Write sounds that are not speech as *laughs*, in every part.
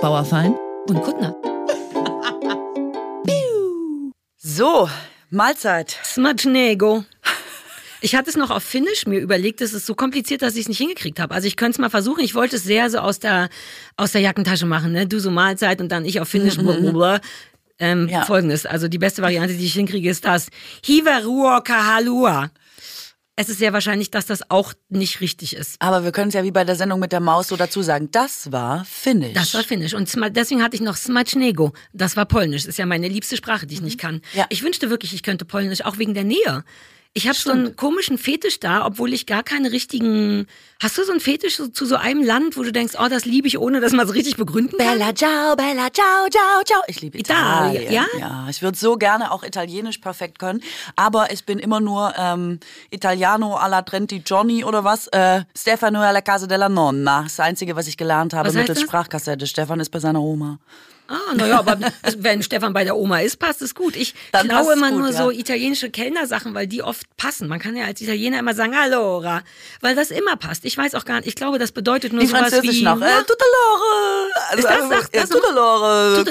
Bauerfein und Kuttner. so, Mahlzeit. Smacznego. Ich hatte es noch auf Finnisch mir überlegt, es ist so kompliziert, dass ich es nicht hingekriegt habe. Also ich könnte es mal versuchen. Ich wollte es sehr so aus der, aus der Jackentasche machen. Ne? Du so Mahlzeit und dann ich auf Finnisch. Ähm, ja. Folgendes, also die beste Variante, die ich hinkriege, ist das Hiva Kahalua. Es ist sehr wahrscheinlich, dass das auch nicht richtig ist. Aber wir können es ja wie bei der Sendung mit der Maus so dazu sagen. Das war Finnisch. Das war Finnisch. Und deswegen hatte ich noch Smacznego. Das war Polnisch. Das ist ja meine liebste Sprache, die ich mhm. nicht kann. Ja. Ich wünschte wirklich, ich könnte Polnisch, auch wegen der Nähe. Ich habe so einen komischen Fetisch da, obwohl ich gar keine richtigen. Hast du so einen Fetisch so, zu so einem Land, wo du denkst, oh, das liebe ich, ohne dass man es richtig begründen kann? Bella ciao, Bella ciao, ciao, ciao. Ich liebe Italien. Italien. Ja? ja, ich würde so gerne auch Italienisch perfekt können, aber ich bin immer nur ähm, Italiano alla Trenti Johnny oder was. Äh, Stefano alla casa della nonna. Das Einzige, was ich gelernt habe mittels Sprachkassette. Stefan ist bei seiner Oma. Ah, naja, aber *laughs* wenn Stefan bei der Oma ist, passt es gut. Ich Dann klaue immer gut, nur ja. so italienische Kellnersachen, weil die oft passen. Man kann ja als Italiener immer sagen, allora, weil das immer passt. Ich weiß auch gar nicht, ich glaube, das bedeutet nur wie sowas Französisch wie... noch, äh, tutta lore. Also, das, sagt, das, ja, tutta lore.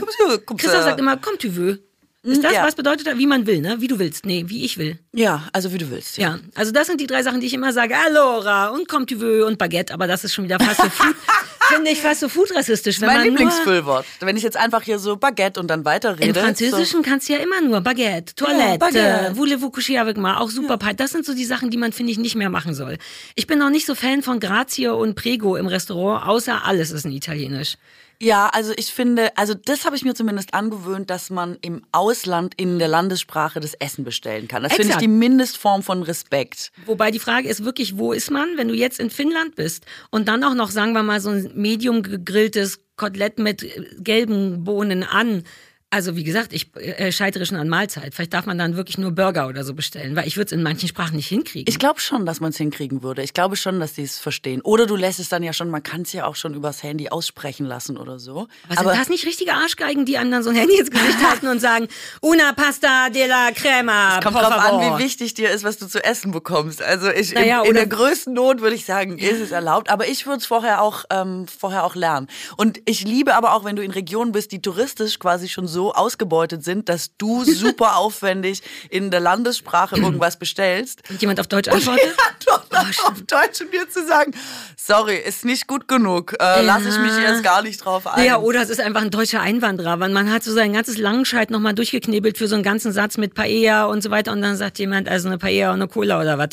Christoph sagt immer, komm tu veux. Ist das, ja. was bedeutet das? Wie man will, ne? Wie du willst. Nee, wie ich will. Ja, also wie du willst. Ja, ja also das sind die drei Sachen, die ich immer sage. Allora und comme tu veux und Baguette. Aber das ist schon wieder fast Food, *laughs* finde ich fast so food-rassistisch. Mein Lieblingsfüllwort. Wenn ich jetzt einfach hier so Baguette und dann weiterrede. Im Französischen so. kannst du ja immer nur Baguette, Toilette, ja, voulez-vous coucher avec moi, auch super ja. Das sind so die Sachen, die man, finde ich, nicht mehr machen soll. Ich bin auch nicht so Fan von Grazie und Prego im Restaurant, außer alles ist in Italienisch. Ja, also ich finde, also das habe ich mir zumindest angewöhnt, dass man im Ausland in der Landessprache das Essen bestellen kann. Das finde ich die Mindestform von Respekt. Wobei die Frage ist wirklich, wo ist man, wenn du jetzt in Finnland bist und dann auch noch, sagen wir mal, so ein medium gegrilltes Kotelett mit gelben Bohnen an also wie gesagt, ich äh, scheitere schon an Mahlzeit. Vielleicht darf man dann wirklich nur Burger oder so bestellen, weil ich würde es in manchen Sprachen nicht hinkriegen. Ich glaube schon, dass man es hinkriegen würde. Ich glaube schon, dass die es verstehen. Oder du lässt es dann ja schon, man kann es ja auch schon übers Handy aussprechen lassen oder so. Was Aber sind das nicht richtige Arschgeigen, die anderen so ein Handy ins Gesicht *laughs* halten und sagen, una pasta de la crema. Es kommt drauf an, wie wichtig dir ist, was du zu essen bekommst. Also ich naja, in, in der größten Not würde ich sagen, ist es erlaubt. Aber ich würde es vorher auch ähm, vorher auch lernen. Und ich liebe aber auch, wenn du in Regionen bist, die touristisch quasi schon so ausgebeutet sind, dass du super aufwendig in der Landessprache irgendwas bestellst. Und jemand auf Deutsch antwortet? *laughs* Ja, oh, auf Deutsch und dir zu sagen, sorry, ist nicht gut genug, äh, ja. lasse ich mich erst gar nicht drauf ein. Ja, oder es ist einfach ein deutscher Einwanderer, weil man hat so sein ganzes Langenscheid nochmal durchgeknebelt für so einen ganzen Satz mit Paella und so weiter und dann sagt jemand, also eine Paella und eine Cola oder was.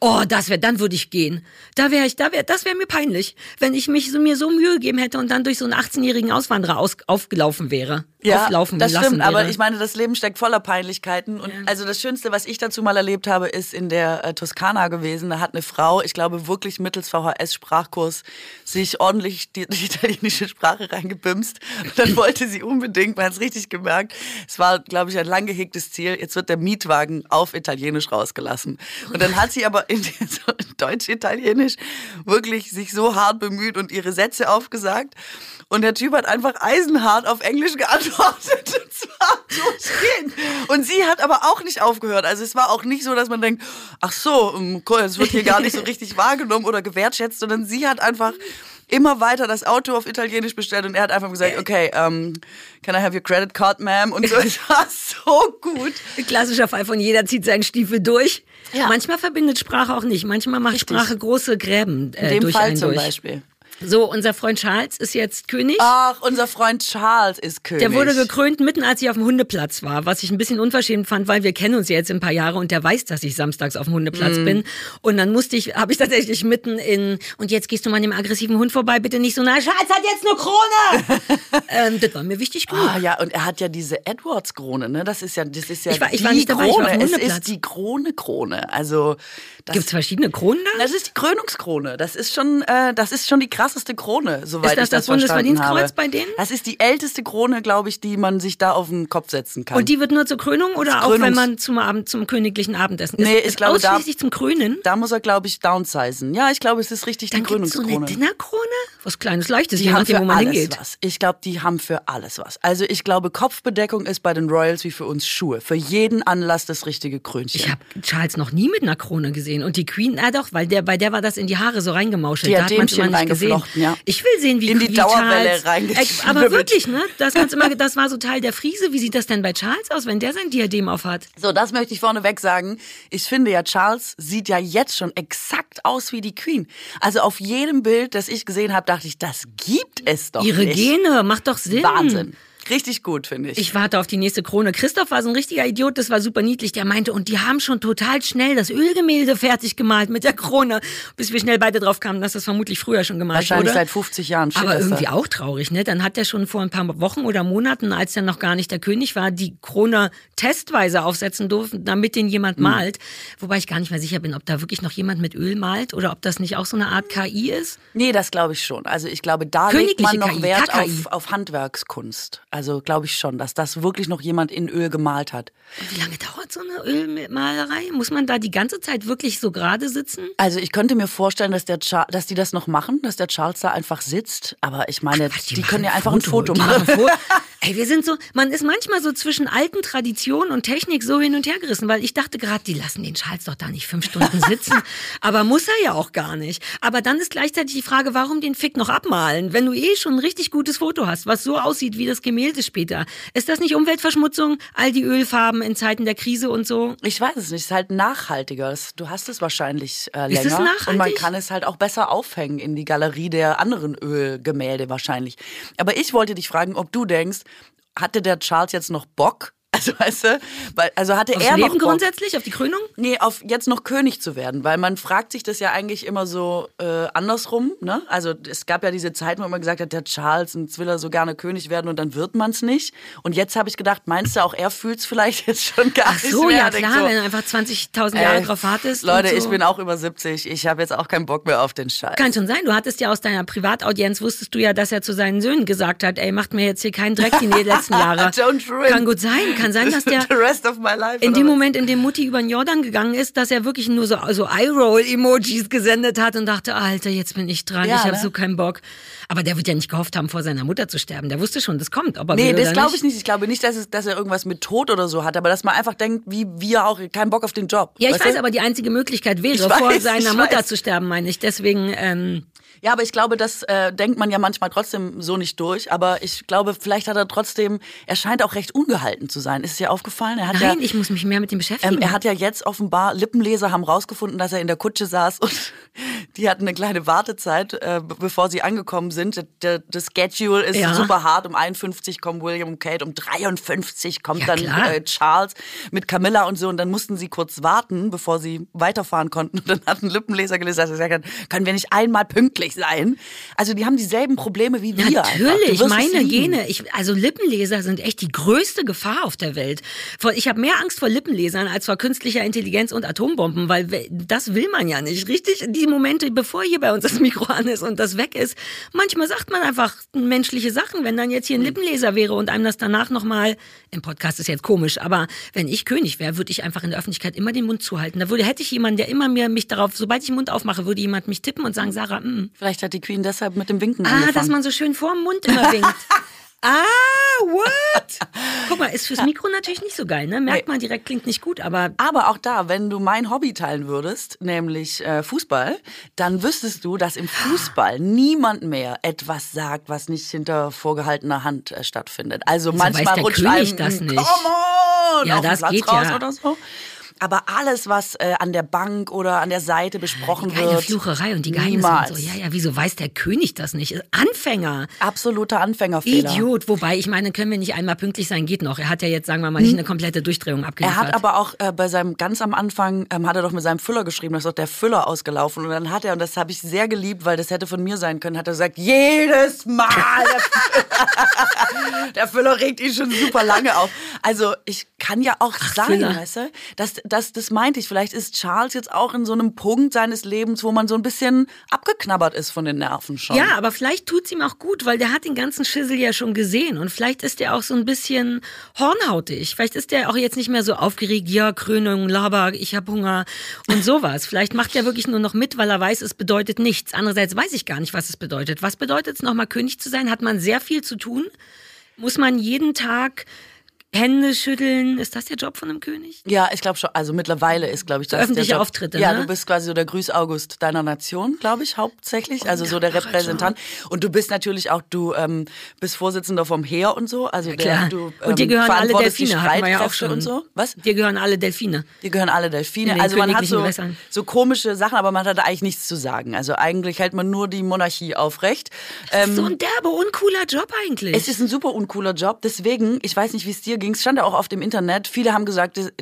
Oh, das wäre, dann würde ich gehen. Da wäre ich, da wäre, das wäre mir peinlich, wenn ich mich so, mir so Mühe gegeben hätte und dann durch so einen 18-jährigen Auswanderer aus, aufgelaufen wäre. Ja, auflaufen das stimmt, wäre. aber ich meine, das Leben steckt voller Peinlichkeiten und ja. also das Schönste, was ich dazu mal erlebt habe, ist in der äh, Toskana gewesen. Da hat eine Frau, ich glaube wirklich mittels VHS-Sprachkurs, sich ordentlich die, die, italienische Sprache reingebimst. Und dann wollte sie unbedingt, man hat es richtig gemerkt, es war, glaube ich, ein lang gehegtes Ziel, jetzt wird der Mietwagen auf Italienisch rausgelassen. Und dann hat sie aber in Deutsch-Italienisch wirklich sich so hart bemüht und ihre Sätze aufgesagt. Und der Typ hat einfach eisenhart auf Englisch geantwortet. *laughs* Und zwar durchgehend. Und sie hat aber auch nicht aufgehört. Also es war auch nicht so, dass man denkt, ach so, ähm, es wird hier gar nicht so richtig *laughs* wahrgenommen oder gewertschätzt, sondern sie hat einfach immer weiter das Auto auf Italienisch bestellt und er hat einfach gesagt, okay, um, can I have your credit card, ma'am? Und so, *laughs* es war so gut. Klassischer Fall von jeder zieht seinen Stiefel durch. Ja. Manchmal verbindet Sprache auch nicht. Manchmal macht Richtig. Sprache große Gräben äh, In dem durch Fall einen zum durch. Beispiel. So, unser Freund Charles ist jetzt König. Ach, unser Freund Charles ist König. Der wurde gekrönt mitten, als ich auf dem Hundeplatz war, was ich ein bisschen unverschämt fand, weil wir kennen uns jetzt ein paar Jahre und der weiß, dass ich samstags auf dem Hundeplatz mm. bin. Und dann musste ich, habe ich tatsächlich mitten in, und jetzt gehst du mal dem aggressiven Hund vorbei, bitte nicht so nah, Charles hat jetzt eine Krone! *laughs* ähm, das war mir wichtig genug. Ah ja, und er hat ja diese Edwards-Krone, ne? Das ist ja, das ist ja ich war, die ich war nicht dabei, Krone. Ich war auf es ist die Krone-Krone. Also, Gibt es verschiedene Kronen da? Das ist die Krönungskrone. Das ist schon, äh, das ist schon die krasseste Krone soweit ist das ich das, das Bundesverdienstkreuz bei denen? Das ist die älteste Krone, glaube ich, die man sich da auf den Kopf setzen kann. Und die wird nur zur Krönung oder auch wenn man zum Abend zum königlichen Abendessen ist? Nee, ich glaube ausschließlich da, zum Krönen. Da muss er, glaube ich, downsizen. Ja, ich glaube, es ist richtig Dann die Krönungskrone. so eine Dinnerkrone? Was kleines, leichtes, die je nachdem, wo man alles hingeht. Was. Ich glaube, die haben für alles was. Also ich glaube, Kopfbedeckung ist bei den Royals wie für uns Schuhe. Für jeden Anlass das richtige Krönchen. Ich habe Charles noch nie mit einer Krone gesehen und die Queen, ah doch, weil der bei der war das in die Haare so reingemauschelt. Die da hat Dämchen reingeflochten. Mochten, ja. Ich will sehen, wie In die wie Dauerwelle Charles, reingeschnibbelt. Äh, Aber *laughs* wirklich, ne? Das, kannst immer, das war so Teil der Friese. Wie sieht das denn bei Charles aus, wenn der sein Diadem aufhat? So, das möchte ich vorneweg sagen. Ich finde ja, Charles sieht ja jetzt schon exakt aus wie die Queen. Also auf jedem Bild, das ich gesehen habe, dachte ich, das gibt es doch Ihre nicht. Gene, macht doch Sinn. Wahnsinn. Richtig gut, finde ich. Ich warte auf die nächste Krone. Christoph war so ein richtiger Idiot, das war super niedlich. Der meinte, und die haben schon total schnell das Ölgemälde fertig gemalt mit der Krone, bis wir schnell beide drauf kamen, dass das vermutlich früher schon gemalt Wahrscheinlich wurde. seit 50 Jahren. Aber irgendwie auch traurig, ne? Dann hat er schon vor ein paar Wochen oder Monaten, als er noch gar nicht der König war, die Krone testweise aufsetzen durften, damit den jemand Hm. malt. Wobei ich gar nicht mehr sicher bin, ob da wirklich noch jemand mit Öl malt oder ob das nicht auch so eine Art KI ist. Nee, das glaube ich schon. Also ich glaube, da legt man noch KI, Wert KKI. auf, auf Handwerkskunst. Also glaube ich schon, dass das wirklich noch jemand in Öl gemalt hat. Und wie lange dauert so eine Ölmalerei? Muss man da die ganze Zeit wirklich so gerade sitzen? Also ich könnte mir vorstellen, dass, der Char dass die das noch machen, dass der Charles da einfach sitzt. Aber ich meine, Quatsch, die, machen können ja einfach ein Foto die machen. *laughs* Ey, wir sind so, man ist manchmal so zwischen alten Traditionen und Technik so hin und her gerissen, weil ich dachte gerade, die lassen den Charles doch da nicht fünf Stunden sitzen. *laughs* aber muss er ja auch gar nicht. Aber dann ist gleichzeitig die Frage, warum den Fick noch abmalen? Wenn du eh schon ein richtig gutes Foto hast, was so aussieht wie das Gemälde später. Ist das nicht Umweltverschmutzung? All die Ölfarben in Zeiten der Krise und so? Ich weiß es nicht, es ist halt nachhaltiger. Du hast es wahrscheinlich äh, länger. Ist es nachhaltig? Und man kann es halt auch besser aufhängen in die Galerie der anderen Ölgemälde wahrscheinlich. Aber ich wollte dich fragen, ob du denkst, hatte der Charles jetzt noch Bock? Also weißt du, weil, also hatte Aufs er noch Leben Bock? grundsätzlich, auf die Krönung? Nee, auf jetzt noch König zu werden, weil man fragt sich das ja eigentlich immer so äh, andersrum. Ne? Also es gab ja diese Zeit, wo man gesagt hat, der Charles, und jetzt will er so gerne König werden und dann wird man es nicht. Und jetzt habe ich gedacht, meinst du auch, er fühlt es vielleicht *laughs* jetzt schon gar Ach nicht so, ja klar, so, wenn du einfach 20.000 Jahre ey, drauf wartest. Leute, so. ich bin auch über 70. Ich habe jetzt auch keinen Bock mehr auf den Scheiß. Kann schon sein. Du hattest ja aus deiner Privataudienz, wusstest du ja, dass er zu seinen Söhnen gesagt hat, ey, macht mir jetzt hier keinen Dreck die *laughs* letzten Jahre. Don't ruin Kann gut sein. Kann sein, dass der *laughs* the rest of my life. in dem? Moment, in dem Mutti über den Jordan gegangen ist, dass er wirklich nur so, so Eye-Roll-Emojis gesendet hat und dachte, Alter, jetzt bin ich dran, Ja, ich habe ne? so keinen Bock. Aber der wird ja nicht gehofft haben, vor seiner Mutter zu sterben. Der wusste schon, das kommt. Ob er Nee, das glaube ich nicht. Ich glaube nicht, dass, es, dass er irgendwas mit Tod oder so hat, aber dass man einfach denkt, wie wir auch, keinen Bock auf den Job. Ja, ich weiß, du? aber die einzige Möglichkeit wäre, vor seiner Mutter weiß. zu sterben, meine ich. Deswegen, ähm, Ja, aber ich glaube, das äh, denkt man ja manchmal trotzdem so nicht durch. Aber ich glaube, vielleicht hat er trotzdem, er scheint auch recht ungehalten zu sein. Ist es dir aufgefallen? Er hat nein, ja, ich muss mich mehr mit dem beschäftigen. ähm, er hat ja jetzt offenbar, Lippenleser haben rausgefunden, dass er in der Kutsche saß und *laughs* die hatten eine kleine Wartezeit, äh, be- bevor sie angekommen sind. Der, das Schedule ist Ja. super hart. Um 51 kommen William und Kate, um 53 kommt Ja, dann äh, Charles mit Camilla und so. Und dann mussten sie kurz warten, bevor sie weiterfahren konnten. *laughs* Und dann hat ein Lippenleser gelesen, dass er gesagt hat, können wir nicht einmal pünktlich sein? Also die haben dieselben Probleme wie wir. Natürlich, meine. Gene. Ich, also Lippenleser sind echt die größte Gefahr auf der Welt. Ich habe mehr Angst vor Lippenlesern als vor künstlicher Intelligenz und Atombomben, weil we- das will man ja nicht, richtig? Die Momente, bevor hier bei uns das Mikro an ist und das weg ist, manchmal sagt man einfach menschliche Sachen. Wenn dann jetzt hier ein Lippenleser wäre und einem das danach nochmal, im Podcast ist jetzt komisch, aber wenn ich König wäre, würde ich einfach in der Öffentlichkeit immer den Mund zuhalten. Da würde, hätte ich jemanden, der immer mir mich darauf, sobald ich den Mund aufmache, würde jemand mich tippen und sagen, Sarah, mm, Vielleicht hat die Queen deshalb mit dem Winken Ah, angefangen. dass man so schön vorm Mund immer *laughs* winkt. ah, what? Guck mal, ist fürs Mikro natürlich nicht so geil, ne? Merkt man direkt, klingt nicht gut, aber Aber auch da, wenn du mein Hobby teilen würdest, nämlich äh, Fußball, dann wüsstest du, dass im Fußball niemand mehr etwas sagt, was nicht hinter vorgehaltener Hand äh, stattfindet. Also manchmal weiß der rutscht König einem das nicht. Come on Ja, das geht raus ja. oder so. Aber alles, was äh, an der Bank oder an der Seite besprochen geile wird, Flucherei und die Geheimnisse niemals. und so. Ja, ja, wieso weiß der König das nicht? Anfänger. absoluter Anfängerfehler. Idiot. Wobei, ich meine, können wir nicht einmal pünktlich sein, geht noch. Er hat ja jetzt, sagen wir mal, nicht eine komplette Durchdrehung abgeliefert. Hm. Er hat aber auch äh, bei seinem ganz am Anfang ähm, hat er doch mit seinem Füller geschrieben, da ist doch der Füller ausgelaufen und dann hat er und das habe ich sehr geliebt, weil das hätte von mir sein können, hat er gesagt, jedes Mal der Füller, *laughs* der Füller regt ihn schon super lange auf. Also ich kann ja auch sein, Füller. weißt du, das, das, das meinte ich. Vielleicht ist Charles jetzt auch in so einem Punkt seines Lebens, wo man so ein bisschen abgeknabbert ist von den Nerven schon. Ja, aber vielleicht tut's ihm auch gut, weil der hat den ganzen Schissel ja schon gesehen und vielleicht ist er auch so ein bisschen hornhautig. Vielleicht ist er auch jetzt nicht mehr so aufgeregt, ja, Krönung, Laber, ich hab Hunger und *laughs* sowas. vielleicht macht er wirklich nur noch mit, weil er weiß, es bedeutet nichts. Andererseits weiß ich gar nicht, was es bedeutet. Was bedeutet es nochmal König zu sein? Hat man sehr viel zu tun? Muss man jeden Tag Hände schütteln, ist das der Job von einem König? Ja, ich glaube schon. Also mittlerweile ist, glaube ich, das öffentliche der Job. Auftritte, Ja, ne? du bist quasi so der Grüß-August deiner Nation, glaube ich, hauptsächlich. Also so der Wunderbarer Repräsentant. Und du bist natürlich auch, du ähm, bist Vorsitzender vom Heer und so. Also Klar. der, du und dir ähm, gehören alle Delfine, hatten wir ja auch schon. und so. Was? Dir gehören alle Delfine. Die gehören alle Delfine. Also man hat so, so komische Sachen, aber man hat da eigentlich nichts zu sagen. Also eigentlich hält man nur die Monarchie aufrecht. Ähm, so ein derbe, uncooler Job eigentlich. es ist ein super uncooler Job. Deswegen, ich weiß nicht, wie es dir ging, es stand ja auch auf dem Internet. Viele haben gesagt, das-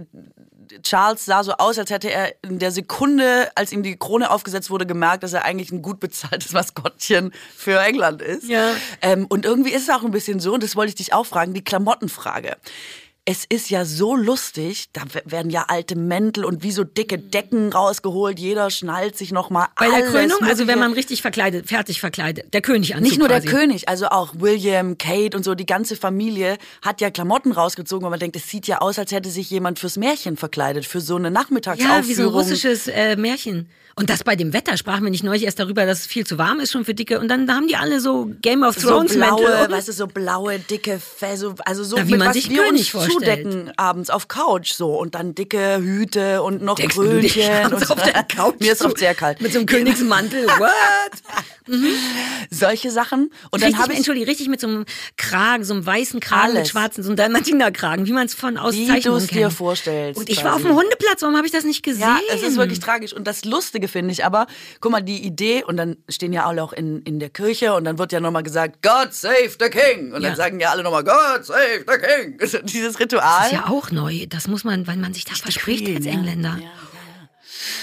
Charles sah so aus, als hätte er in der Sekunde, als ihm die Krone aufgesetzt wurde, gemerkt, dass er eigentlich ein gut bezahltes *laughs* Maskottchen für England ist. Ja. Ähm, und irgendwie ist es auch ein bisschen so, und das wollte ich dich auch fragen, die Klamottenfrage. Es ist ja so lustig, da werden ja alte Mäntel und wie so dicke Decken rausgeholt, jeder schnallt sich nochmal Bei der Krönung, also wenn man richtig verkleidet, fertig verkleidet, der König Nicht nur quasi. der König, also auch William, Kate und so, die ganze Familie hat ja Klamotten rausgezogen, weil man denkt, es sieht ja aus, als hätte sich jemand fürs Märchen verkleidet, für so eine Nachmittagsaufführung. Ja, wie so ein russisches äh, Märchen. Und das bei dem Wetter sprachen wir nicht neulich erst darüber, dass es viel zu warm ist schon für Dicke. Und dann da haben die alle so Game of so Thrones blaue, Mäntel. um. weißt du, so blaue, dicke Fell, so, also so Na, wie man was sich wir König uns zudecken abends auf Couch so und dann dicke Hüte und noch dich Krönchen *laughs* und auf der Couch mir ist oft sehr kalt. Mit so einem Königsmantel. *laughs* What? Solche Sachen und dann richtig, habe ich Entschuldigung, richtig mit so einem Kragen, so einem weißen Kragen mit schwarzen, so einem Dalmatinerkragen, wie man es von wie du Auszeichnungen es kennt. dir vorstellst. Und ich quasi. war auf dem Hundeplatz, warum habe ich das nicht gesehen? Ja, es ist wirklich tragisch. Und das Lustige finde ich aber, guck mal, die Idee, und dann stehen ja alle auch in, in der Kirche und dann wird ja nochmal gesagt, God save the King. Und Ja. dann sagen ja alle nochmal, God save the King. *laughs* Dieses Ritual. Das ist ja auch neu. Das muss man, weil man sich da verspricht als. Engländer. Ja.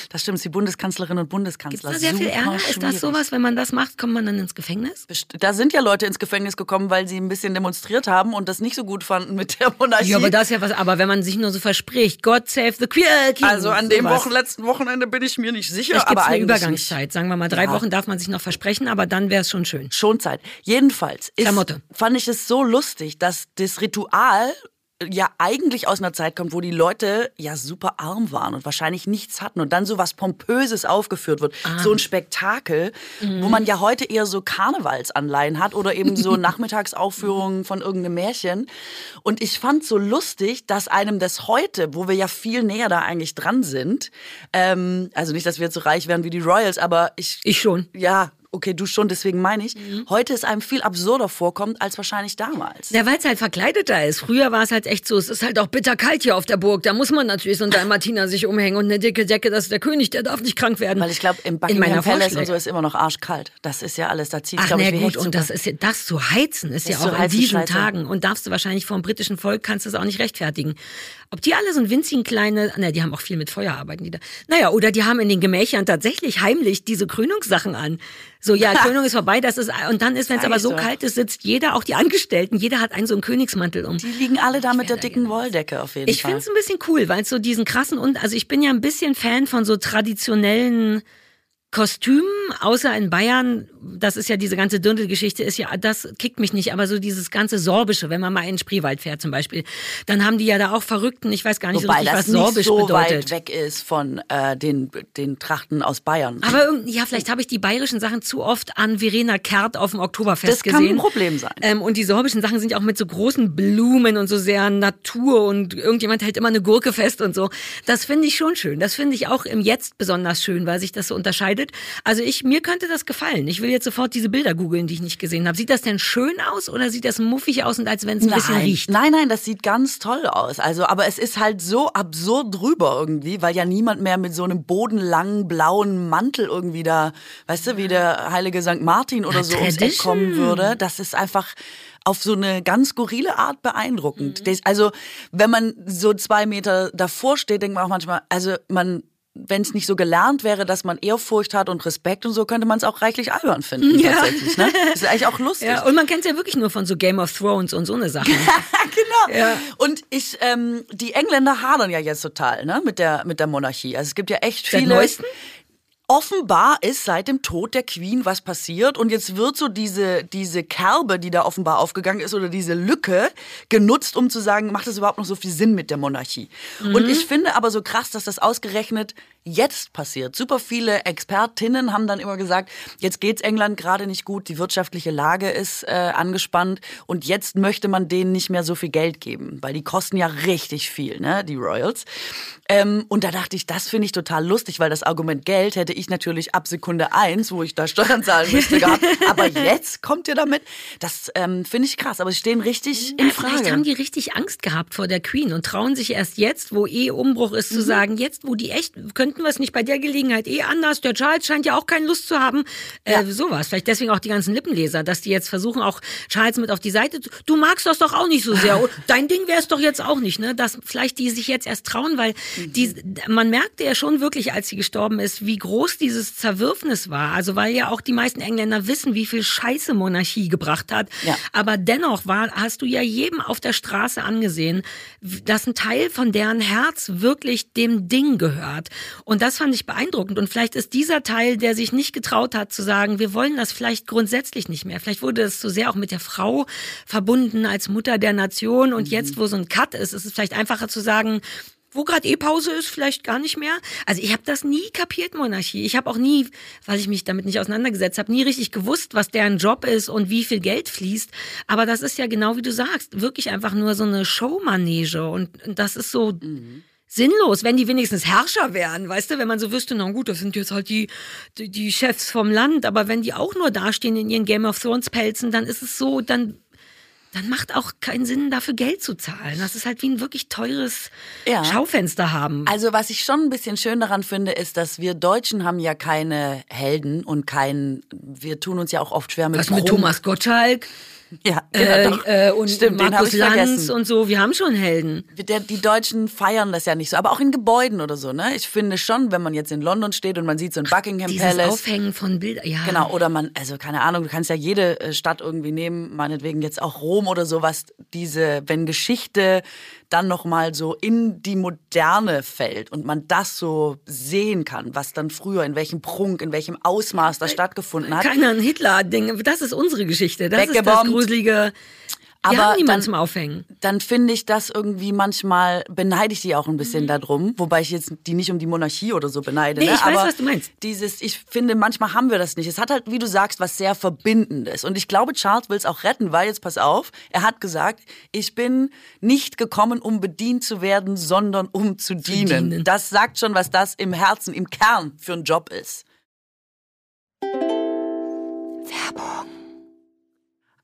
Das stimmt, die Bundeskanzlerin und Gibt Bundeskanzler. es da sehr viel Super Ärger? Ist das schwierig. sowas, wenn man das macht, kommt man dann ins Gefängnis? Da sind ja Leute ins Gefängnis gekommen, weil sie ein bisschen demonstriert haben und das nicht so gut fanden mit der Monarchie. Ja, aber das ist ja was. Aber wenn man sich nur so verspricht, God save the Queen. äh, King, also an dem. Wochen, letzten Wochenende bin ich mir nicht sicher. Gibt aber eine Übergangszeit. Sagen wir mal, drei Ja. Wochen darf man sich noch versprechen, aber dann wäre es schon schön. Schon Zeit. Jedenfalls ist, fand ich es so lustig, dass das Ritual ja eigentlich aus einer Zeit kommt, wo die Leute ja super arm waren und wahrscheinlich nichts hatten und dann so was Pompöses aufgeführt wird. Ah. So ein Spektakel, Mhm. wo man ja heute eher so Karnevalsanleihen hat oder eben so *laughs* Nachmittagsaufführungen von irgendeinem Märchen. Und ich fand so lustig, dass einem das heute, wo wir ja viel näher da eigentlich dran sind, ähm, also nicht, dass wir jetzt so reich werden wie die Royals, aber ich Ich schon. ja, okay, du schon, deswegen meine ich, Mhm. heute es einem viel absurder vorkommt als wahrscheinlich damals. Ja, weil es halt verkleideter ist. Früher war es halt echt so, es ist halt auch bitterkalt hier auf der Burg. Da muss man natürlich so ein Dalmatiner sich umhängen und eine dicke Decke, das ist der König, der darf nicht krank werden. Weil ich glaube, im In Buckingham Palace und so ist immer noch arschkalt. Das ist ja alles, da zieht Ach glaube ich, wie gut, und das ist ja, das zu heizen ist ja Das zu auch in diesen scheiße. Tagen und darfst du wahrscheinlich vom britischen Volk kannst du es auch nicht rechtfertigen. Ob die alle so ein winzigen kleine, na, die haben auch viel mit Feuer arbeiten die da. Naja, oder die haben in den Gemächern tatsächlich heimlich diese Krönungssachen an. So, ja, *laughs* Krönung ist vorbei, das ist, und dann ist, wenn es aber ich so kalt ist, sitzt jeder, auch die Angestellten, jeder hat einen so einen Königsmantel um. Die liegen alle da mit der dicken Wolldecke auf jeden Ich Fall. finde es ein bisschen cool, weil es so diesen krassen und also ich bin ja ein bisschen Fan von so traditionellen Kostümen, außer in Bayern, das ist ja diese ganze Dirndl-Geschichte, ist ja, das kickt mich nicht, aber so dieses ganze Sorbische, wenn man mal in den Spreewald fährt zum Beispiel, dann haben die ja da auch Verrückten, ich weiß gar nicht Wobei so richtig, das was nicht Sorbisch so bedeutet. weit weg ist von äh, den, den Trachten aus Bayern. Aber ja, vielleicht habe ich die bayerischen Sachen zu oft an Verena Kehrt auf dem Oktoberfest Das kann gesehen. ein Problem sein. Ähm, und die sorbischen Sachen sind ja auch mit so großen Blumen und so sehr Natur und irgendjemand hält immer eine Gurke fest und so. Das finde ich schon schön. Das finde ich auch im Jetzt besonders schön, weil sich das so unterscheidet. Also ich, mir könnte das gefallen. Ich will jetzt sofort diese Bilder googeln, die ich nicht gesehen habe. Sieht das denn schön aus oder sieht das muffig aus und als wenn es ein bisschen nein, riecht? nein, nein, das sieht ganz toll aus. Also, aber es ist halt so absurd drüber irgendwie, weil ja niemand mehr mit so einem bodenlangen blauen Mantel irgendwie da, weißt du, wie der heilige St. Martin oder Na, so ums Eck kommen würde. Das ist einfach auf so eine ganz skurrile Art beeindruckend. Das- Also, wenn man so zwei Meter davor steht, denkt man auch manchmal, also man wenn es nicht so gelernt wäre, dass man Ehrfurcht hat und Respekt und so, könnte man es auch reichlich albern finden Ja. tatsächlich. Ne? Das ist eigentlich auch *laughs* lustig. Ja, und man kennt es ja wirklich nur von so Game of Thrones und so eine Sachen. *laughs* genau. Ja. Und ich, ähm, die Engländer hadern ja jetzt total, ne, mit der, mit der Monarchie. Also es gibt ja echt Seit viele. neuesten? Offenbar ist seit dem Tod der Queen was passiert und jetzt wird so diese, diese Kerbe, die da offenbar aufgegangen ist oder diese Lücke genutzt, um zu sagen, macht das überhaupt noch so viel Sinn mit der Monarchie? Mhm. Und ich finde aber so krass, dass das ausgerechnet jetzt passiert. Super viele Expertinnen haben dann immer gesagt, jetzt geht's England gerade nicht gut, die wirtschaftliche Lage ist äh, angespannt und jetzt möchte man denen nicht mehr so viel Geld geben, weil die kosten ja richtig viel, ne, die Royals. Ähm, und da dachte ich, das finde ich total lustig, weil das Argument Geld hätte ich natürlich ab Sekunde eins, wo ich da Steuern zahlen müsste, *laughs* gehabt. Aber jetzt kommt ihr damit. Das ähm, finde ich krass, aber sie stehen richtig ja, in Frage. Vielleicht haben die richtig Angst gehabt vor der Queen und trauen sich erst jetzt, wo eh Umbruch ist, mhm. zu sagen, jetzt, wo die echt, könnten wir es nicht bei der Gelegenheit eh anders. Der Charles scheint ja auch keine Lust zu haben. Äh, ja. Sowas. Vielleicht deswegen auch die ganzen Lippenleser, dass die jetzt versuchen, auch Charles mit auf die Seite zu. Du magst das doch auch nicht so sehr. *laughs* Dein Ding wäre es doch jetzt auch nicht, ne? Dass vielleicht die sich jetzt erst trauen, weil die, man merkte ja schon wirklich, als sie gestorben ist, wie groß dieses Zerwürfnis war. Also weil ja auch die meisten Engländer wissen, wie viel Scheiße Monarchie gebracht hat. Ja. Aber dennoch war, hast du ja jedem auf der Straße angesehen, dass ein Teil von deren Herz wirklich dem Ding gehört. Und das fand ich beeindruckend. Und vielleicht ist dieser Teil, der sich nicht getraut hat zu sagen, wir wollen das vielleicht grundsätzlich nicht mehr. Vielleicht wurde das zu sehr auch mit der Frau verbunden als Mutter der Nation. Und mhm. jetzt, wo so ein Cut ist, ist es vielleicht einfacher zu sagen, wo gerade eh Pause ist, vielleicht gar nicht mehr. Also ich habe das nie kapiert, Monarchie. Ich habe auch nie, weil ich mich damit nicht auseinandergesetzt habe, nie richtig gewusst, was deren Job ist und wie viel Geld fließt. Aber das ist ja genau wie du sagst, wirklich einfach nur so eine Showmanege. Und, das ist so. Mhm sinnlos, wenn die wenigstens Herrscher wären, weißt du, wenn man so wüsste, na gut, das sind jetzt halt die, die, die Chefs vom Land, aber wenn die auch nur dastehen in ihren Game of Thrones Pelzen, dann ist es so, dann dann macht auch keinen Sinn, dafür Geld zu zahlen. Das ist halt wie ein wirklich teures ja. Schaufenster haben. Also was ich schon ein bisschen schön daran finde, ist, dass wir Deutschen haben ja keine Helden und keinen, wir tun uns ja auch oft schwer mit Was mit Thomas Gottschalk? Ja, äh, genau, äh, und Stimmt, Markus Lanz vergessen. und so, wir haben schon Helden. Der, die Deutschen feiern das ja nicht so, aber auch in Gebäuden oder so, ne? Ich finde schon, wenn man jetzt in London steht und man sieht so ein Buckingham Dieses Palace. Aufhängen von Bildern, ja. Genau, oder man, also keine Ahnung, du kannst ja jede äh, Stadt irgendwie nehmen, meinetwegen jetzt auch Rom oder sowas, diese, wenn Geschichte dann nochmal so in die Moderne fällt und man das so sehen kann, was dann früher, in welchem Prunk, in welchem Ausmaß das stattgefunden hat. Keiner ein Hitler-Ding, das ist unsere Geschichte, das ist das gruselige... Aber wir haben niemanden zum Aufhängen. Dann finde ich das irgendwie manchmal, beneide ich die auch ein bisschen mhm. darum, wobei ich jetzt die nicht um die Monarchie oder so beneide. Nee, ne? ich weiß, Aber was du meinst. Dieses, ich finde, manchmal haben wir das nicht. Es hat halt, wie du sagst, was sehr Verbindendes. Und ich glaube, Charles will es auch retten, weil jetzt pass auf, er hat gesagt, ich bin nicht gekommen, um bedient zu werden, sondern um zu dienen. dienen. Das sagt schon, was das im Herzen, im Kern für ein Job ist. Werbung.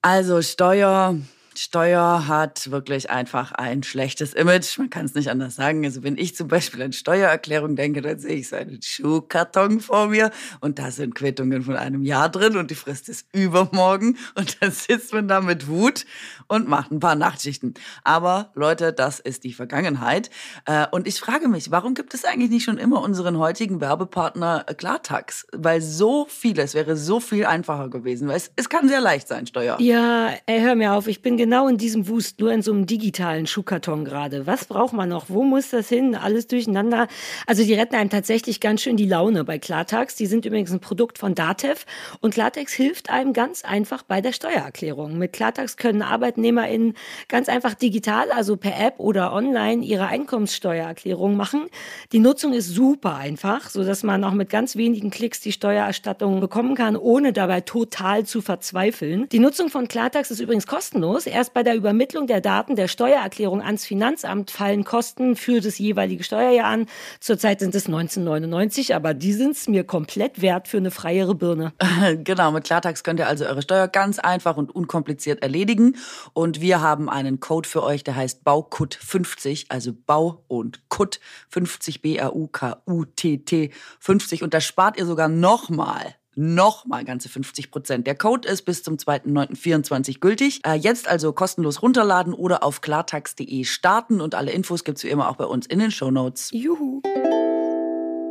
Also Steuer, Steuer hat wirklich einfach ein schlechtes Image. Man kann es nicht anders sagen. Also wenn ich zum Beispiel an Steuererklärung denke, dann sehe ich so einen Schuhkarton vor mir und da sind Quittungen von einem Jahr drin und die Frist ist übermorgen und dann sitzt man da mit Wut und macht ein paar Nachtschichten. Aber Leute, das ist die Vergangenheit. Äh, und ich frage mich, warum gibt es eigentlich nicht schon immer unseren heutigen Werbepartner Klartax? Weil so vieles wäre so viel einfacher gewesen. Weil es, es kann sehr leicht sein, Steuer. Ja, ey, hör mir auf. Ich bin genau in diesem Wust, nur in so einem digitalen Schuhkarton gerade. Was braucht man noch? Wo muss das hin? Alles durcheinander. Also die retten einem tatsächlich ganz schön die Laune bei Klartax. Die sind übrigens ein Produkt von Datev und Klartax hilft einem ganz einfach bei der Steuererklärung. Mit Klartax können ArbeitnehmerInnen ganz einfach digital, also per App oder online, ihre Einkommenssteuererklärung machen. Die Nutzung ist super einfach, so dass man auch mit ganz wenigen Klicks die Steuererstattung bekommen kann, ohne dabei total zu verzweifeln. Die Nutzung von Klartax ist übrigens kostenlos. Erst bei der Übermittlung der Daten der Steuererklärung ans Finanzamt fallen Kosten für das jeweilige Steuerjahr an. Zurzeit sind es 1999, aber die sind es mir komplett wert für eine freiere Birne. *laughs* Genau, mit Klartax könnt ihr also eure Steuer ganz einfach und unkompliziert erledigen. Und wir haben einen Code für euch, der heißt BAUKUT50, also Bau und Kut 50 B-A-U-K-U-T-T 50. Und da spart ihr sogar nochmal nochmal ganze 50 Prozent. Der Code ist bis zum 2.9.24 gültig. Äh, jetzt also kostenlos runterladen oder auf klartax.de starten und alle Infos gibt's wie immer auch bei uns in den Show Notes. Juhu.